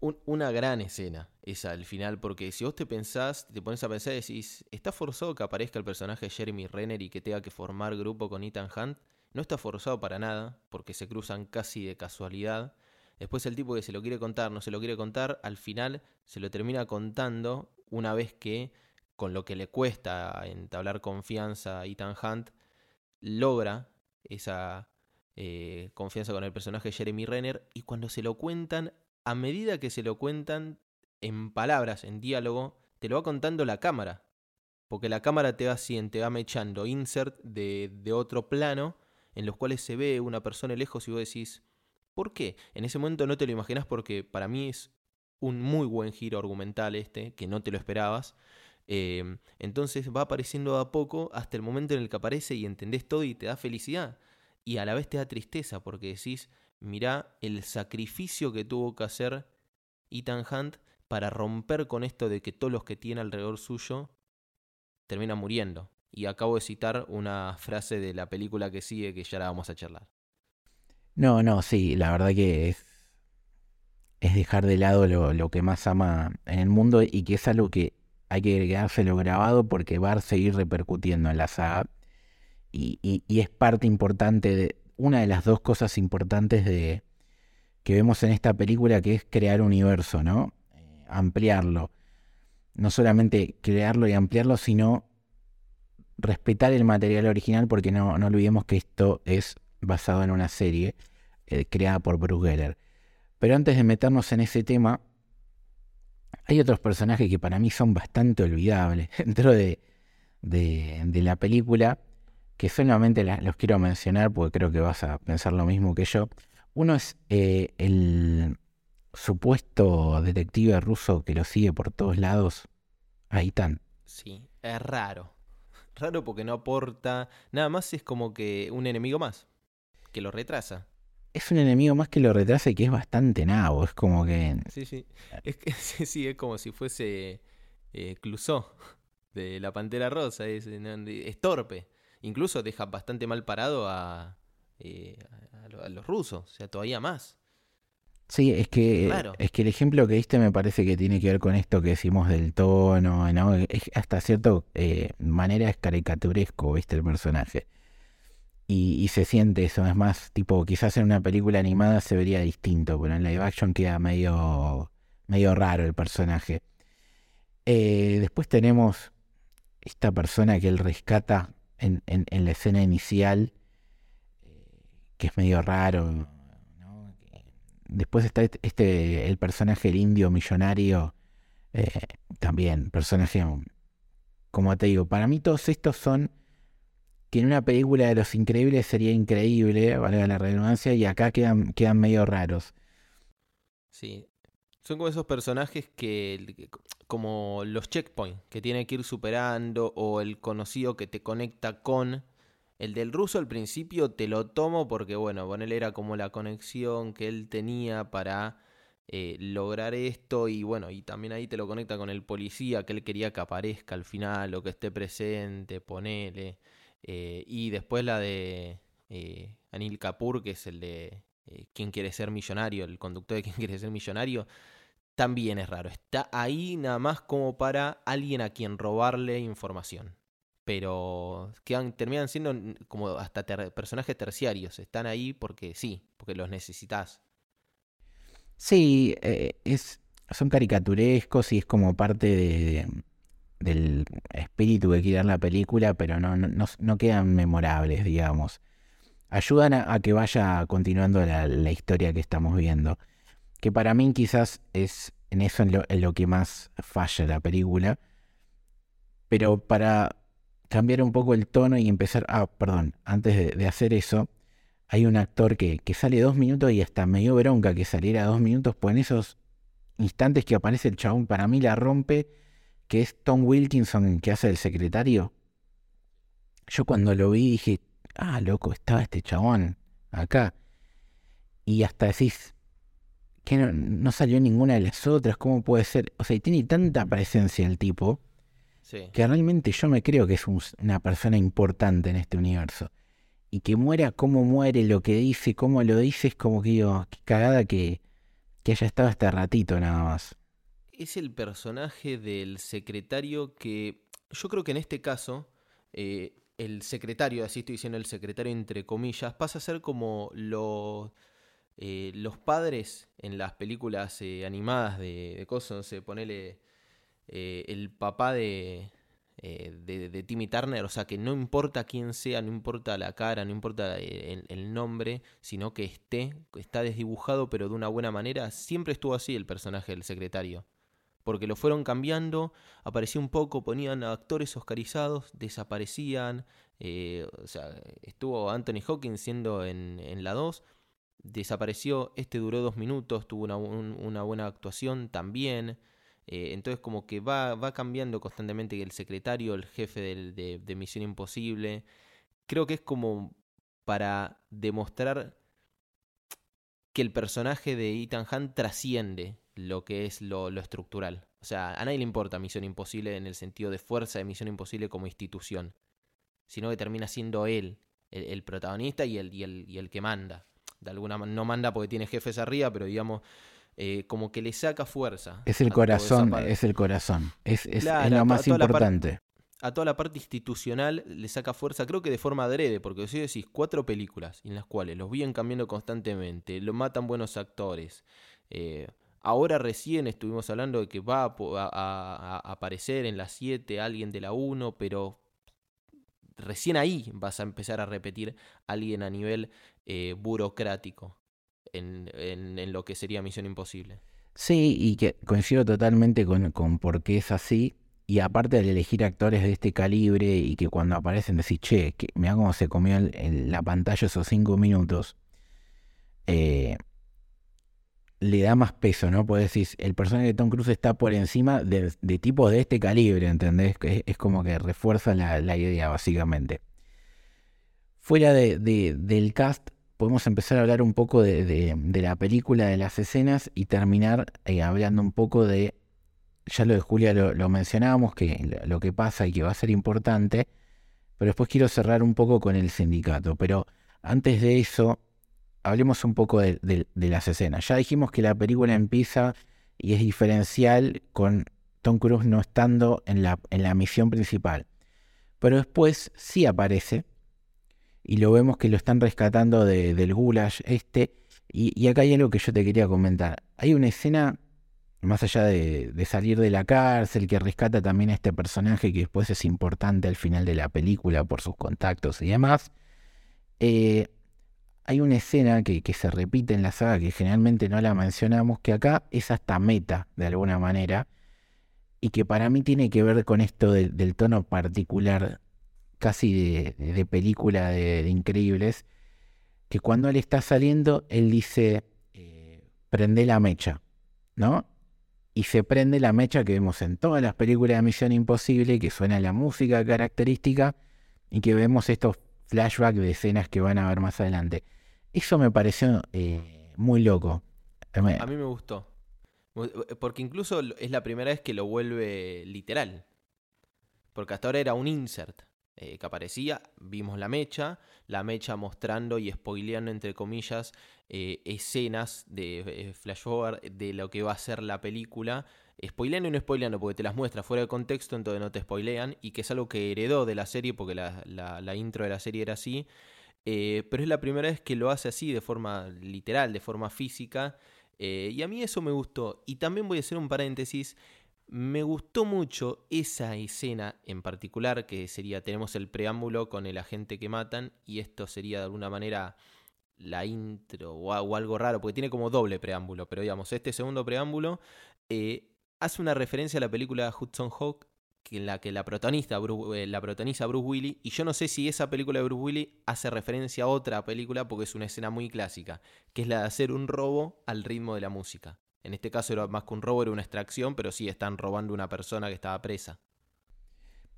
Un- una gran escena esa al final, porque si vos te pensás, te pones a pensar y decís, ¿está forzado que aparezca el personaje de Jeremy Renner y que tenga que formar grupo con Ethan Hunt? No está forzado para nada, porque se cruzan casi de casualidad. Después el tipo que se lo quiere contar, no se lo quiere contar, al final se lo termina contando una vez que, con lo que le cuesta entablar confianza a Ethan Hunt, logra esa eh, confianza con el personaje Jeremy Renner y cuando se lo cuentan, a medida que se lo cuentan en palabras, en diálogo, te lo va contando la cámara. Porque la cámara te va haciendo, te va mechando insert de, de otro plano en los cuales se ve una persona lejos y vos decís, ¿por qué? En ese momento no te lo imaginas porque para mí es un muy buen giro argumental este, que no te lo esperabas. Eh, entonces va apareciendo a poco hasta el momento en el que aparece y entendés todo y te da felicidad. Y a la vez te da tristeza porque decís, mirá el sacrificio que tuvo que hacer Ethan Hunt para romper con esto de que todos los que tiene alrededor suyo terminan muriendo. Y acabo de citar una frase de la película que sigue que ya la vamos a charlar. No, no, sí, la verdad que es, es dejar de lado lo, lo, que más ama en el mundo y que es algo que hay que quedárselo grabado porque va a seguir repercutiendo en la saga. Y, y, es parte importante de una de las dos cosas importantes de que vemos en esta película que es crear universo, ¿no? Eh, ampliarlo. No solamente crearlo y ampliarlo, sino respetar el material original porque no, no olvidemos que esto es basado en una serie eh, creada por Bruce. Pero antes de meternos en ese tema, hay otros personajes que para mí son bastante olvidables [laughs] dentro de, de, la película, que solamente los quiero mencionar porque creo que vas a pensar lo mismo que yo. Uno es eh, el supuesto detective ruso que lo sigue por todos lados, Aitan. Sí, es raro. Raro porque no aporta. Nada más es como que un enemigo más. Que lo retrasa. Es un enemigo más que lo retrasa y que es bastante nabo. Es como que. Sí, sí. Es que [laughs] sí, sí, es como si fuese eh, Clusó de la Pantera Rosa. Es, es, torpe. Incluso deja bastante mal parado a, eh, a, los rusos. O sea, todavía más. Sí, es que, es que el ejemplo que diste me parece que tiene que ver con esto que decimos del tono, ¿no? Es, hasta cierta eh, manera es caricaturesco, ¿viste? El personaje. Y, se siente eso, es más, tipo, quizás en una película animada se vería distinto, pero en live action queda medio, medio raro el personaje. Eh, después tenemos esta persona que él rescata en, en la escena inicial, que es medio raro Después está este, este, el personaje el indio millonario, eh, también, personaje, como te digo, para mí todos estos son que en una película de Los Increíbles sería increíble, valga la redundancia, y acá quedan, quedan medio raros. Sí, son como esos personajes que, como los checkpoints, que tiene que ir superando, o el conocido que te conecta con, el del ruso al principio te lo tomo porque, bueno, con era como la conexión que él tenía para eh, lograr esto y bueno, y también ahí te lo conecta con el policía que él quería que aparezca al final o que esté presente, ponele. Eh, y después la de eh, Anil Kapoor, que es el de ¿Quién quiere ser millonario? El conductor de [laughs] ¿Quién quiere ser millonario. También es raro. Está ahí nada más como para alguien a quien robarle información pero quedan, terminan siendo como hasta personajes terciarios. Están ahí porque sí, porque los necesitas. Sí, eh, es, son caricaturescos y es como parte de, del espíritu que quiere la película, pero no, no, no quedan memorables, digamos. Ayudan a, que vaya continuando la, historia que estamos viendo. Que para mí quizás es en eso en lo, en lo que más falla la película. Pero para cambiar un poco el tono y empezar. Ah, perdón, antes de, hacer eso, hay un actor que, sale dos minutos y hasta medio bronca que saliera dos minutos, pues en esos instantes que aparece el chabón, para mí la rompe, que es Tom Wilkinson, que hace el secretario. Yo cuando lo vi dije, ah, loco, estaba este chabón acá. Y hasta decís, que no, no salió ninguna de las otras, ¿cómo puede ser? O sea, tiene tanta presencia el tipo que realmente yo me creo que es una persona importante en este universo. Y que muera como muere, lo que dice, cómo lo dice, es como que digo, qué cagada que, que haya estado hasta ratito nada más. Es el personaje del secretario que yo creo que en este caso eh, el secretario, así estoy diciendo el secretario entre comillas, pasa a ser como los, eh, los padres en las películas eh, animadas de, de cosas, no sé, ponele eh, el papá de, de, Timmy Turner, o sea que no importa quién sea, no importa la cara, no importa eh, el, nombre, sino que esté, está desdibujado pero de una buena manera, siempre estuvo así el personaje del secretario. Porque lo fueron cambiando, aparecía un poco, ponían actores oscarizados, desaparecían, o sea, estuvo Anthony Hawkins siendo en, en la 2, desapareció, este duró dos minutos, tuvo una, buena actuación también. Eh, entonces como que va, va cambiando constantemente el secretario, el jefe de, Misión Imposible. Creo que es como para demostrar que el personaje de Ethan Hunt trasciende lo que es lo, estructural. O sea, a nadie le importa Misión Imposible en el sentido de fuerza de Misión Imposible como institución, sino que termina siendo él el, protagonista y el, y, el, y el que manda. De alguna no manda porque tiene jefes arriba, pero digamos, eh, como que le saca fuerza. Es el corazón, es el corazón. Es, es- es Claro, lo más a importante. a toda la parte institucional le saca fuerza, creo que de forma adrede, porque si decís cuatro películas en las cuales los vienen cambiando constantemente, lo matan buenos actores. eh, ahora recién estuvimos hablando de que va a, aparecer en la 7 alguien de la 1, pero recién ahí vas a empezar a repetir alguien a nivel eh, burocrático en, lo que sería Misión Imposible. Sí, y que coincido totalmente con, con por qué es así. Y aparte al elegir actores de este calibre y que cuando aparecen decís, che, que, mira cómo se comió el- la pantalla esos cinco minutos, eh, le da más peso, ¿no? Pues decís, el personaje de Tom Cruise está por encima de, tipos de este calibre, ¿entendés? Es, es como que refuerza la, idea, básicamente. Fuera de- de- del cast, podemos empezar a hablar un poco de, la película, de las escenas y terminar eh, hablando un poco de, ya lo de Julia lo, lo mencionábamos, que lo que pasa y que va a ser importante, pero después quiero cerrar un poco con el sindicato. Pero antes de eso, hablemos un poco de, las escenas. Ya dijimos que la película empieza y es diferencial con Tom Cruise no estando en la, misión principal. Pero después sí aparece y lo vemos que lo están rescatando de- del gulag este. Y, y acá hay algo que yo te quería comentar. Hay una escena, más allá de, de salir de la cárcel, que rescata también a este personaje que después es importante al final de la película por sus contactos y demás. Eh, hay una escena que, se repite en la saga que generalmente no la mencionamos, que acá es hasta meta de alguna manera, y que para mí tiene que ver con esto del- tono particular casi de, película de, de increíbles, que cuando él está saliendo, él dice, eh, prende la mecha, ¿no? Y se prende la mecha que vemos en todas las películas de Misión Imposible, que suena la música característica y que vemos estos flashbacks de escenas que van a ver más adelante. Eso me pareció eh, muy loco. Eh, A mí me gustó. Eh, Porque incluso es la primera vez que lo vuelve literal. Porque hasta ahora era un insert eh, que aparecía, vimos la mecha, la mecha mostrando y spoileando, entre comillas, eh, escenas de flash forward de lo que va a ser la película. Spoileando y no spoileando, porque te las muestra fuera de contexto, entonces no te spoilean. Y que es algo que heredó de la serie, porque la, la- la intro de la serie era así. Eh, pero es la primera vez que lo hace así, de forma literal, de forma física. Eh, y a mí eso me gustó. Y también voy a hacer un paréntesis. Me gustó mucho esa escena en particular, que sería, tenemos el preámbulo con el agente que matan, y esto sería de alguna manera la intro o, algo raro, porque tiene como doble preámbulo, pero digamos, este segundo preámbulo eh, hace una referencia a la película Hudson Hawk, en la que la protagonista Bru- eh, la Bruce Willis, y yo no sé si esa película de Bruce Willis hace referencia a otra película, porque es una escena muy clásica, que es la de hacer un robo al ritmo de la música. En este caso era más que un robo, era una extracción, pero sí están robando una persona que estaba presa.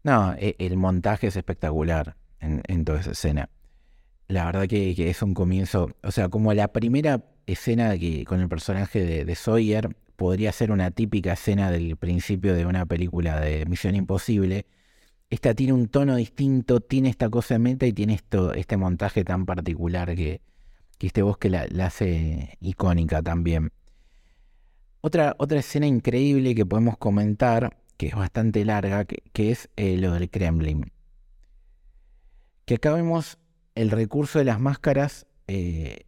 No, e- el montaje es espectacular en, en toda esa escena. La verdad que, es un comienzo, o sea, como la primera escena que, con el personaje de, de Sawyer podría ser una típica escena del principio de una película de Misión Imposible. Esta tiene un tono distinto, tiene esta cosa en meta y tiene esto, este montaje tan particular que, que este bosque la, hace icónica también. Otra, otra escena increíble que podemos comentar, que es bastante larga, que, que es eh, lo del Kremlin. Que acá vemos el recurso de las máscaras eh,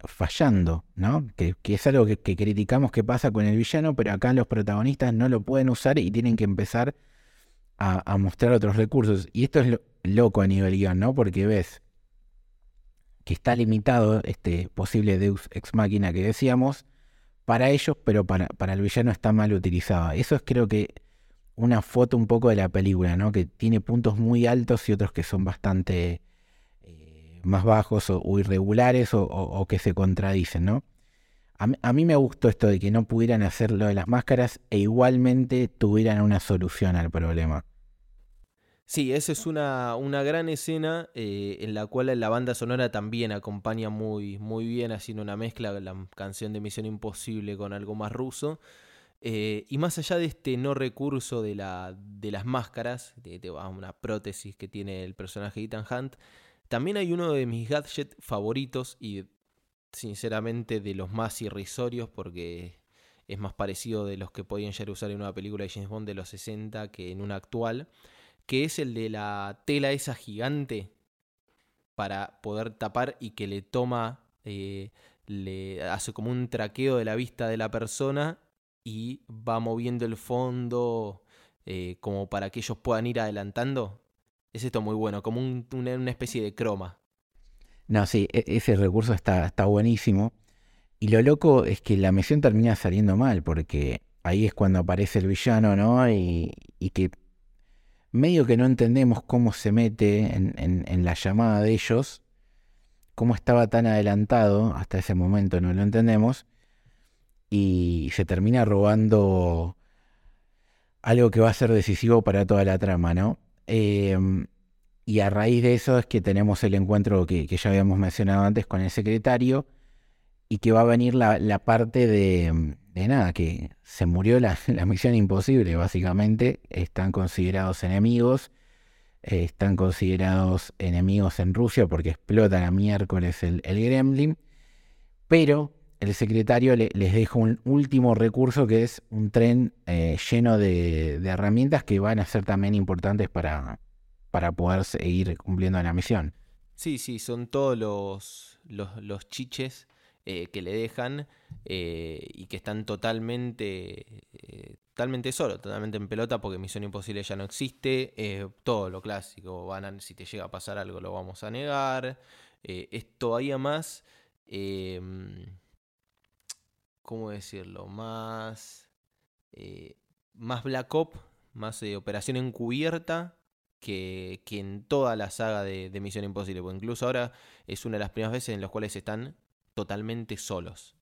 fallando, ¿no? Que, es algo que, criticamos que pasa con el villano, pero acá los protagonistas no lo pueden usar y tienen que empezar a, mostrar otros recursos. Y esto es lo- loco a nivel guion, ¿no? Porque ves que está limitado este posible Deus Ex Machina que decíamos para ellos, pero para, para el villano está mal utilizado. Eso es creo que una foto un poco de la película, ¿no? Que tiene puntos muy altos y otros que son bastante más bajos o, irregulares o, que se contradicen, ¿no? A, mí- a mí me gustó esto de que no pudieran hacer lo de las máscaras e igualmente tuvieran una solución al problema. Sí, esa es una, una gran escena eh, en la cual la banda sonora también acompaña muy, muy bien, haciendo una mezcla de la canción de Misión Imposible con algo más ruso. Eh, y más allá de este no recurso de, la, de las máscaras, de, de una prótesis que tiene el personaje de Ethan Hunt, también hay uno de mis gadgets favoritos y sinceramente, de los más irrisorios porque es más parecido de los que podían usar en una película de James Bond de los 60 que en una actual, que es el de la tela esa gigante para poder tapar y que le toma, eh, le hace como un traqueo de la vista de la persona y va moviendo el fondo eh, como para que ellos puedan ir adelantando. Es esto muy bueno, como una, especie de croma. No, sí, e, ese recurso está, está buenísimo. Y lo loco es que la misión termina saliendo mal, porque ahí es cuando aparece el villano, ¿no? Y, y que medio que no entendemos cómo se mete en, la llamada de ellos, cómo estaba tan adelantado, hasta ese momento no lo entendemos, y se termina robando algo que va a ser decisivo para toda la trama, ¿no? Em, y a raíz de eso es que tenemos el encuentro que, ya habíamos mencionado antes con el secretario y que va a venir la parte de, de nada, que se murió [laughs] la, misión imposible, básicamente. Están considerados enemigos. Están considerados enemigos en Rusia porque explotan a miércoles el, el Gremlin. Pero el secretario les deja un último recurso que es un tren eh, lleno de, herramientas que van a ser también importantes para, para poder seguir cumpliendo la misión. Sí, sí, son todos los, los, chiches eh, que le dejan eh, y que están totalmente, totalmente solos, totalmente en pelota porque Misión Imposible ya no existe. todo lo clásico, si te llega a pasar algo lo vamos a negar. es todavía más, ¿cómo decirlo? Más, más Black Op, más operación encubierta que, que, en toda la saga de, Misión Imposible. Porque incluso ahora es una de las primeras veces en las cuales están totalmente solos.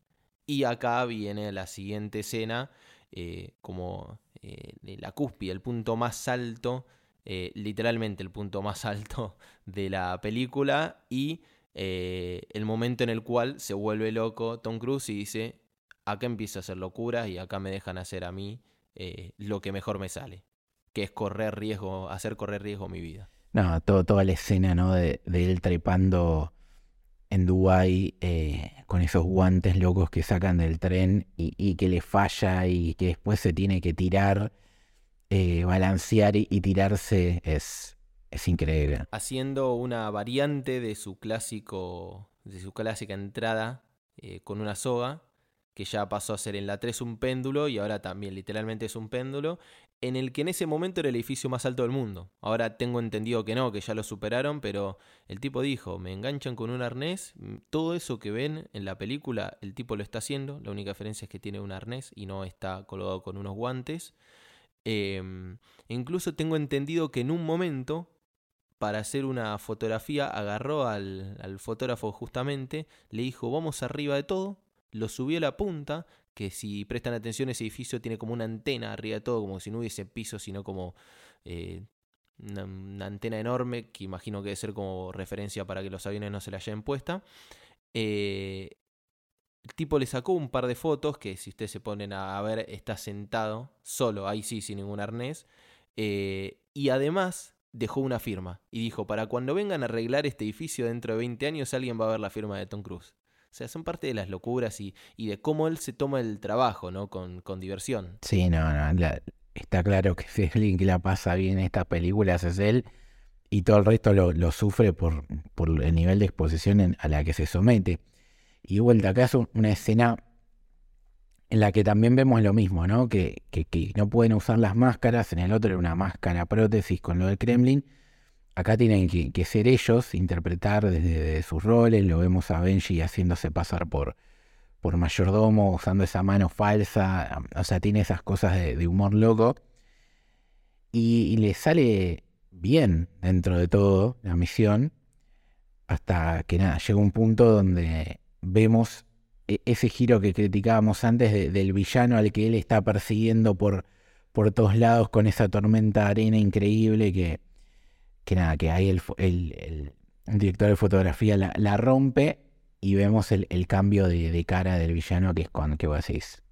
Y acá viene la siguiente escena, eh, como eh, la cúspide, el punto más alto, eh, literalmente el punto más [laughs] alto de la película y el momento en el cual se vuelve loco Tom Cruise y dice, acá empiezo a hacer locuras y acá me dejan hacer a mí lo que mejor me sale, que es correr riesgo, hacer correr riesgo mi vida. No, todo, toda la escena, ¿no? De, de él trepando en Dubái eh, con esos guantes locos que sacan del tren y, que le falla y que después se tiene que tirar, eh, balancear y, tirarse es, es increíble. Haciendo una variante de su clásico, de su clásica entrada eh, con una soga, que ya pasó a ser en la 3 un péndulo y ahora también literalmente es un péndulo, en el que en ese momento era el edificio más alto del mundo. Ahora tengo entendido que no, que ya lo superaron, pero el tipo dijo, me enganchan con un arnés, todo eso que ven en la película, el tipo lo está haciendo, la única diferencia es que tiene un arnés y no está colgado con unos guantes. Em, incluso tengo entendido que en un momento, para hacer una fotografía, agarró al, al fotógrafo justamente, le dijo, vamos arriba de todo, lo subió a la punta, que si prestan atención ese edificio tiene como una antena arriba de todo, como si no hubiese piso, sino como eh, una, antena enorme, que imagino que debe ser como referencia para que los aviones no se la hayan puesta. Eh, el tipo le sacó un par de fotos que si ustedes se ponen a ver está sentado, solo, ahí sí, sin ningún arnés. Eh, y además dejó una firma y dijo, para cuando vengan a arreglar este edificio dentro de 20 años alguien va a ver la firma de Tom Cruise. O sea, son parte de las locuras y, de cómo él se toma el trabajo, ¿no? Con, diversión. Sí, no, no. está claro que [laughs] si alguien que la pasa bien en estas películas es él y todo el resto lo, sufre por, por, el nivel de exposición a la que se somete. Y vuelta acá es una escena en la que también vemos lo mismo, ¿no? Que, que, que, no pueden usar las máscaras, en el otro era una máscara prótesis con lo del Kremlin, acá tienen que, ser ellos, interpretar desde, sus roles. Lo vemos a Benji haciéndose pasar por, por mayordomo, usando esa mano falsa. O sea, tiene esas cosas de, humor loco. Y, le sale bien dentro de todo la misión. Hasta que nada, llega un punto donde vemos e, ese giro que criticábamos antes del villano al que él está persiguiendo por, por todos lados con esa tormenta de arena increíble que que nada, que ahí el, director de fotografía la, rompe y vemos el, cambio de, cara del villano que es cuando que vos decís,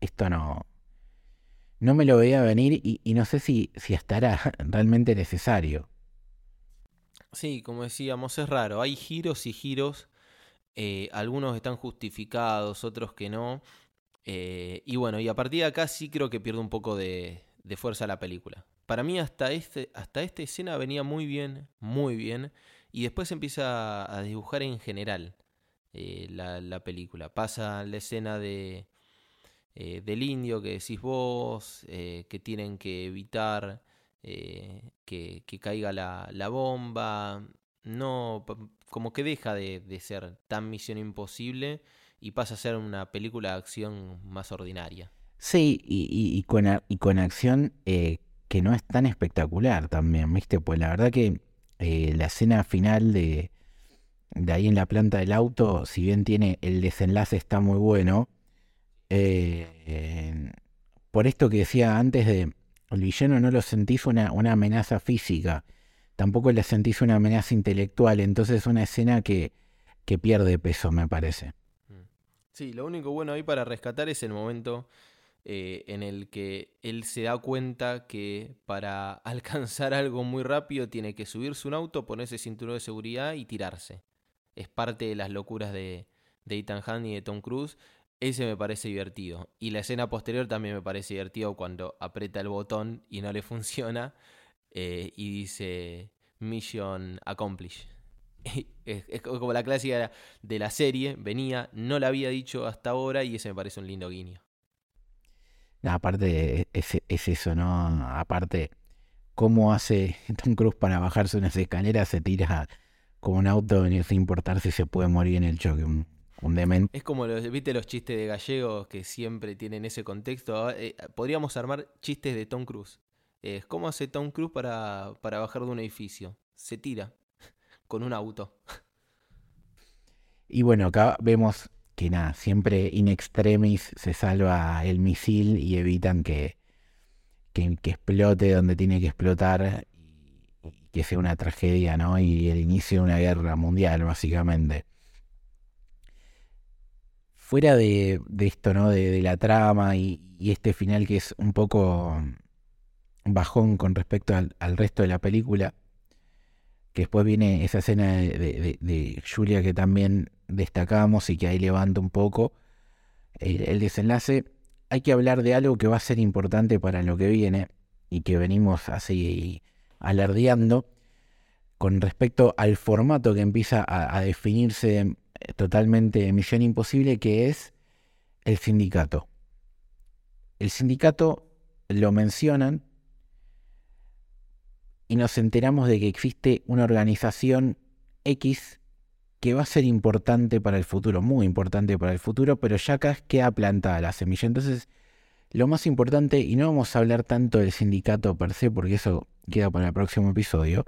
esto no, no me lo veía venir y, no sé si, si estará [laughs] realmente necesario. Sí, como decíamos, es raro, hay giros y giros Eh, algunos están justificados, otros que no. Eh, y bueno, y a partir de acá sí creo que pierde un poco de, fuerza la película. Para mí hasta, este, hasta esta escena venía muy bien, muy bien. Y después empieza a dibujar en general eh, la, película. Pasa la escena de, del indio que decís vos, que tienen que evitar que, caiga la, bomba. No, como que deja de, ser tan misión imposible y pasa a ser una película de acción más ordinaria. Sí, y, con, y con, acción eh, que no es tan espectacular también, ¿viste? Pues la verdad que eh, la escena final de, de ahí en la planta del auto, si bien tiene el desenlace está muy bueno, eh, por esto que decía antes de el villano no lo sentís una, una amenaza física, tampoco le sentís una amenaza intelectual, entonces es una escena que, que pierde peso, me parece. Mm. Sí, lo único bueno ahí para rescatar es el momento eh, en el que él se da cuenta que para [laughs] alcanzar algo muy rápido tiene que subirse un auto, ponerse cinturón de seguridad y tirarse. Es parte de las locuras de, de Ethan Hunt y de Tom Cruise. Ese me parece divertido. Y la escena posterior también me parece divertido cuando aprieta el botón y no le [laughs] funciona eh, y dice Mission Accomplished. [laughs] es, como la clásica de la serie, venía, no la había dicho hasta ahora y ese me parece un lindo guiño. Aparte, es, es, eso, ¿no? Aparte, cómo hace [laughs] Tom Cruise para bajarse unas escaleras, se tira como un auto sin importar si se puede morir en el choque. Un, demente. Es como, los, ¿viste los chistes de gallegos que siempre tienen ese contexto? Eh, podríamos armar chistes de Tom Cruise. ¿Cómo hace Tom Cruise para, para bajar de un edificio? Se tira con un auto. Y bueno, acá vemos que nada, siempre in extremis se salva el misil y evitan que, que, explote donde tiene que explotar y, que sea una tragedia, ¿no? Y el inicio de una guerra mundial, básicamente. Fuera de, esto, ¿no? De, la trama y, este final que es un poco bajón con respecto al, resto de la película. Que después viene esa escena de, Julia que también destacamos y que ahí levanta un poco el, desenlace. Hay que hablar de algo que va a ser importante para lo que viene y que venimos así alardeando con respecto al formato que empieza a, a definirse totalmente en Misión Imposible, que es el sindicato. El sindicato lo mencionan y nos enteramos de que existe una organización X que va a ser importante para el futuro, muy importante para el futuro, pero ya acá queda plantada la semilla. Entonces, lo más importante, y no vamos a hablar tanto del sindicato per se, porque eso queda para el próximo episodio,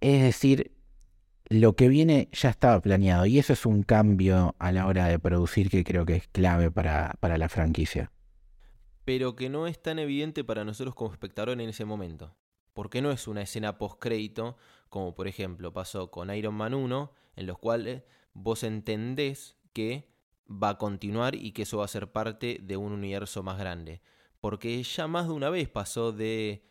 es decir, lo que viene ya estaba planeado, y eso es un cambio a la hora de producir que creo que es clave para, para la franquicia. Pero que no es tan evidente para nosotros como espectadores en ese momento porque no es una escena post-crédito, como por ejemplo pasó con Iron Man 1, en los cuales vos entendés que va a continuar y que eso va a ser parte de un universo más grande. Porque ya más de una vez pasó de.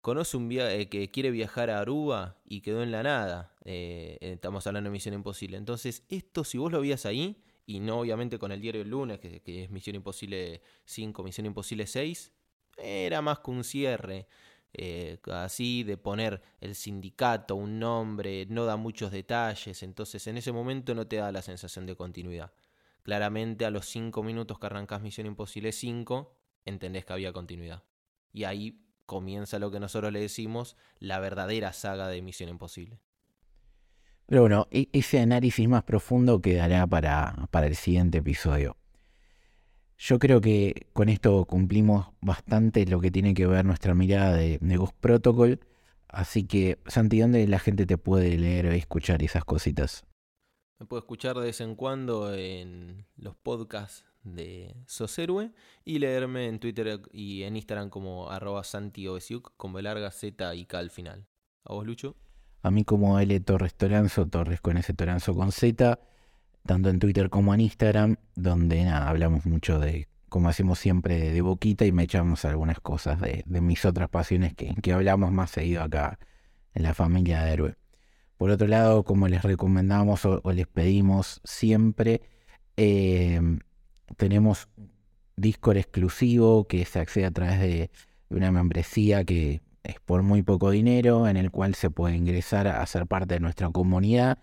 Conoce un viaje que quiere viajar a Aruba y quedó en la nada. Eh, estamos hablando de Misión Imposible. Entonces, esto, si vos lo vías ahí, y no obviamente con el diario del lunes, que, que es Misión Imposible 5, Misión Imposible 6, era más que un cierre. Eh, así de poner el sindicato, un nombre, no da muchos detalles, entonces en ese momento no te da la sensación de continuidad. Claramente a los 5 minutos que arrancas Misión Imposible 5, entendés que había continuidad. Y ahí comienza lo que nosotros le decimos la verdadera saga de Misión Imposible. Pero bueno, e-, ese análisis más profundo quedará para, para el siguiente episodio. Yo creo que con esto cumplimos bastante lo que tiene que ver nuestra mirada de, Ghost Protocol. Así que, Santi, ¿dónde la gente te puede leer o escuchar esas cositas? Me puedo escuchar de vez en cuando en los podcasts de Soserue y leerme en Twitter y en Instagram como arroba santiovesiuk con B larga Z y K al final. ¿A vos, Lucho? A mí como L Torres Toranzo, Torres con ese Toranzo con Z tanto en Twitter como en Instagram, donde nada, hablamos mucho de, como hacemos siempre, de boquita y me echamos algunas cosas de, mis otras pasiones que, que, hablamos más seguido acá en la familia de Héroe. Por otro lado, como les recomendamos o, les pedimos siempre, em, tenemos Discord exclusivo que se accede a través de una membresía que es por muy poco dinero, en el cual se puede ingresar a ser parte de nuestra comunidad,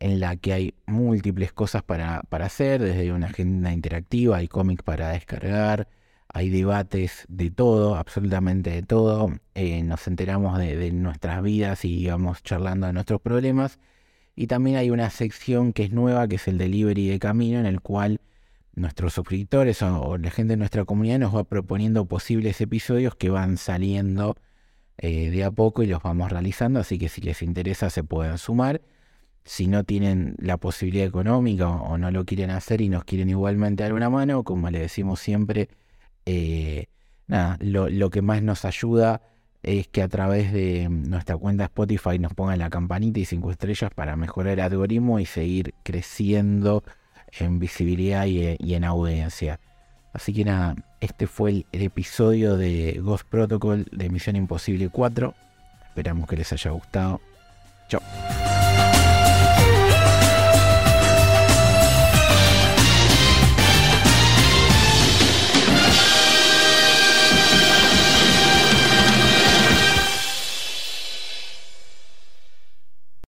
en la que hay múltiples cosas para, para hacer, desde una agenda interactiva, hay cómics para descargar, hay debates de todo, absolutamente de todo. Eh, nos enteramos de, nuestras vidas y vamos charlando de nuestros problemas. Y también hay una sección que es nueva, que es el delivery de camino, en el cual nuestros suscriptores o, la gente de nuestra comunidad nos va proponiendo posibles episodios que van saliendo eh, de a poco y los vamos realizando. Así que si les interesa se pueden sumar. Si no tienen la posibilidad económica o, no lo quieren hacer y nos quieren igualmente dar una mano, como le decimos siempre, eh, nada, lo, que más nos ayuda es que a través de nuestra cuenta Spotify nos pongan la campanita y cinco estrellas para mejorar el algoritmo y seguir creciendo en visibilidad y, en audiencia. Así que nada, este fue el, el, episodio de Ghost Protocol de Misión Imposible 4. Esperamos que les haya gustado. Chao.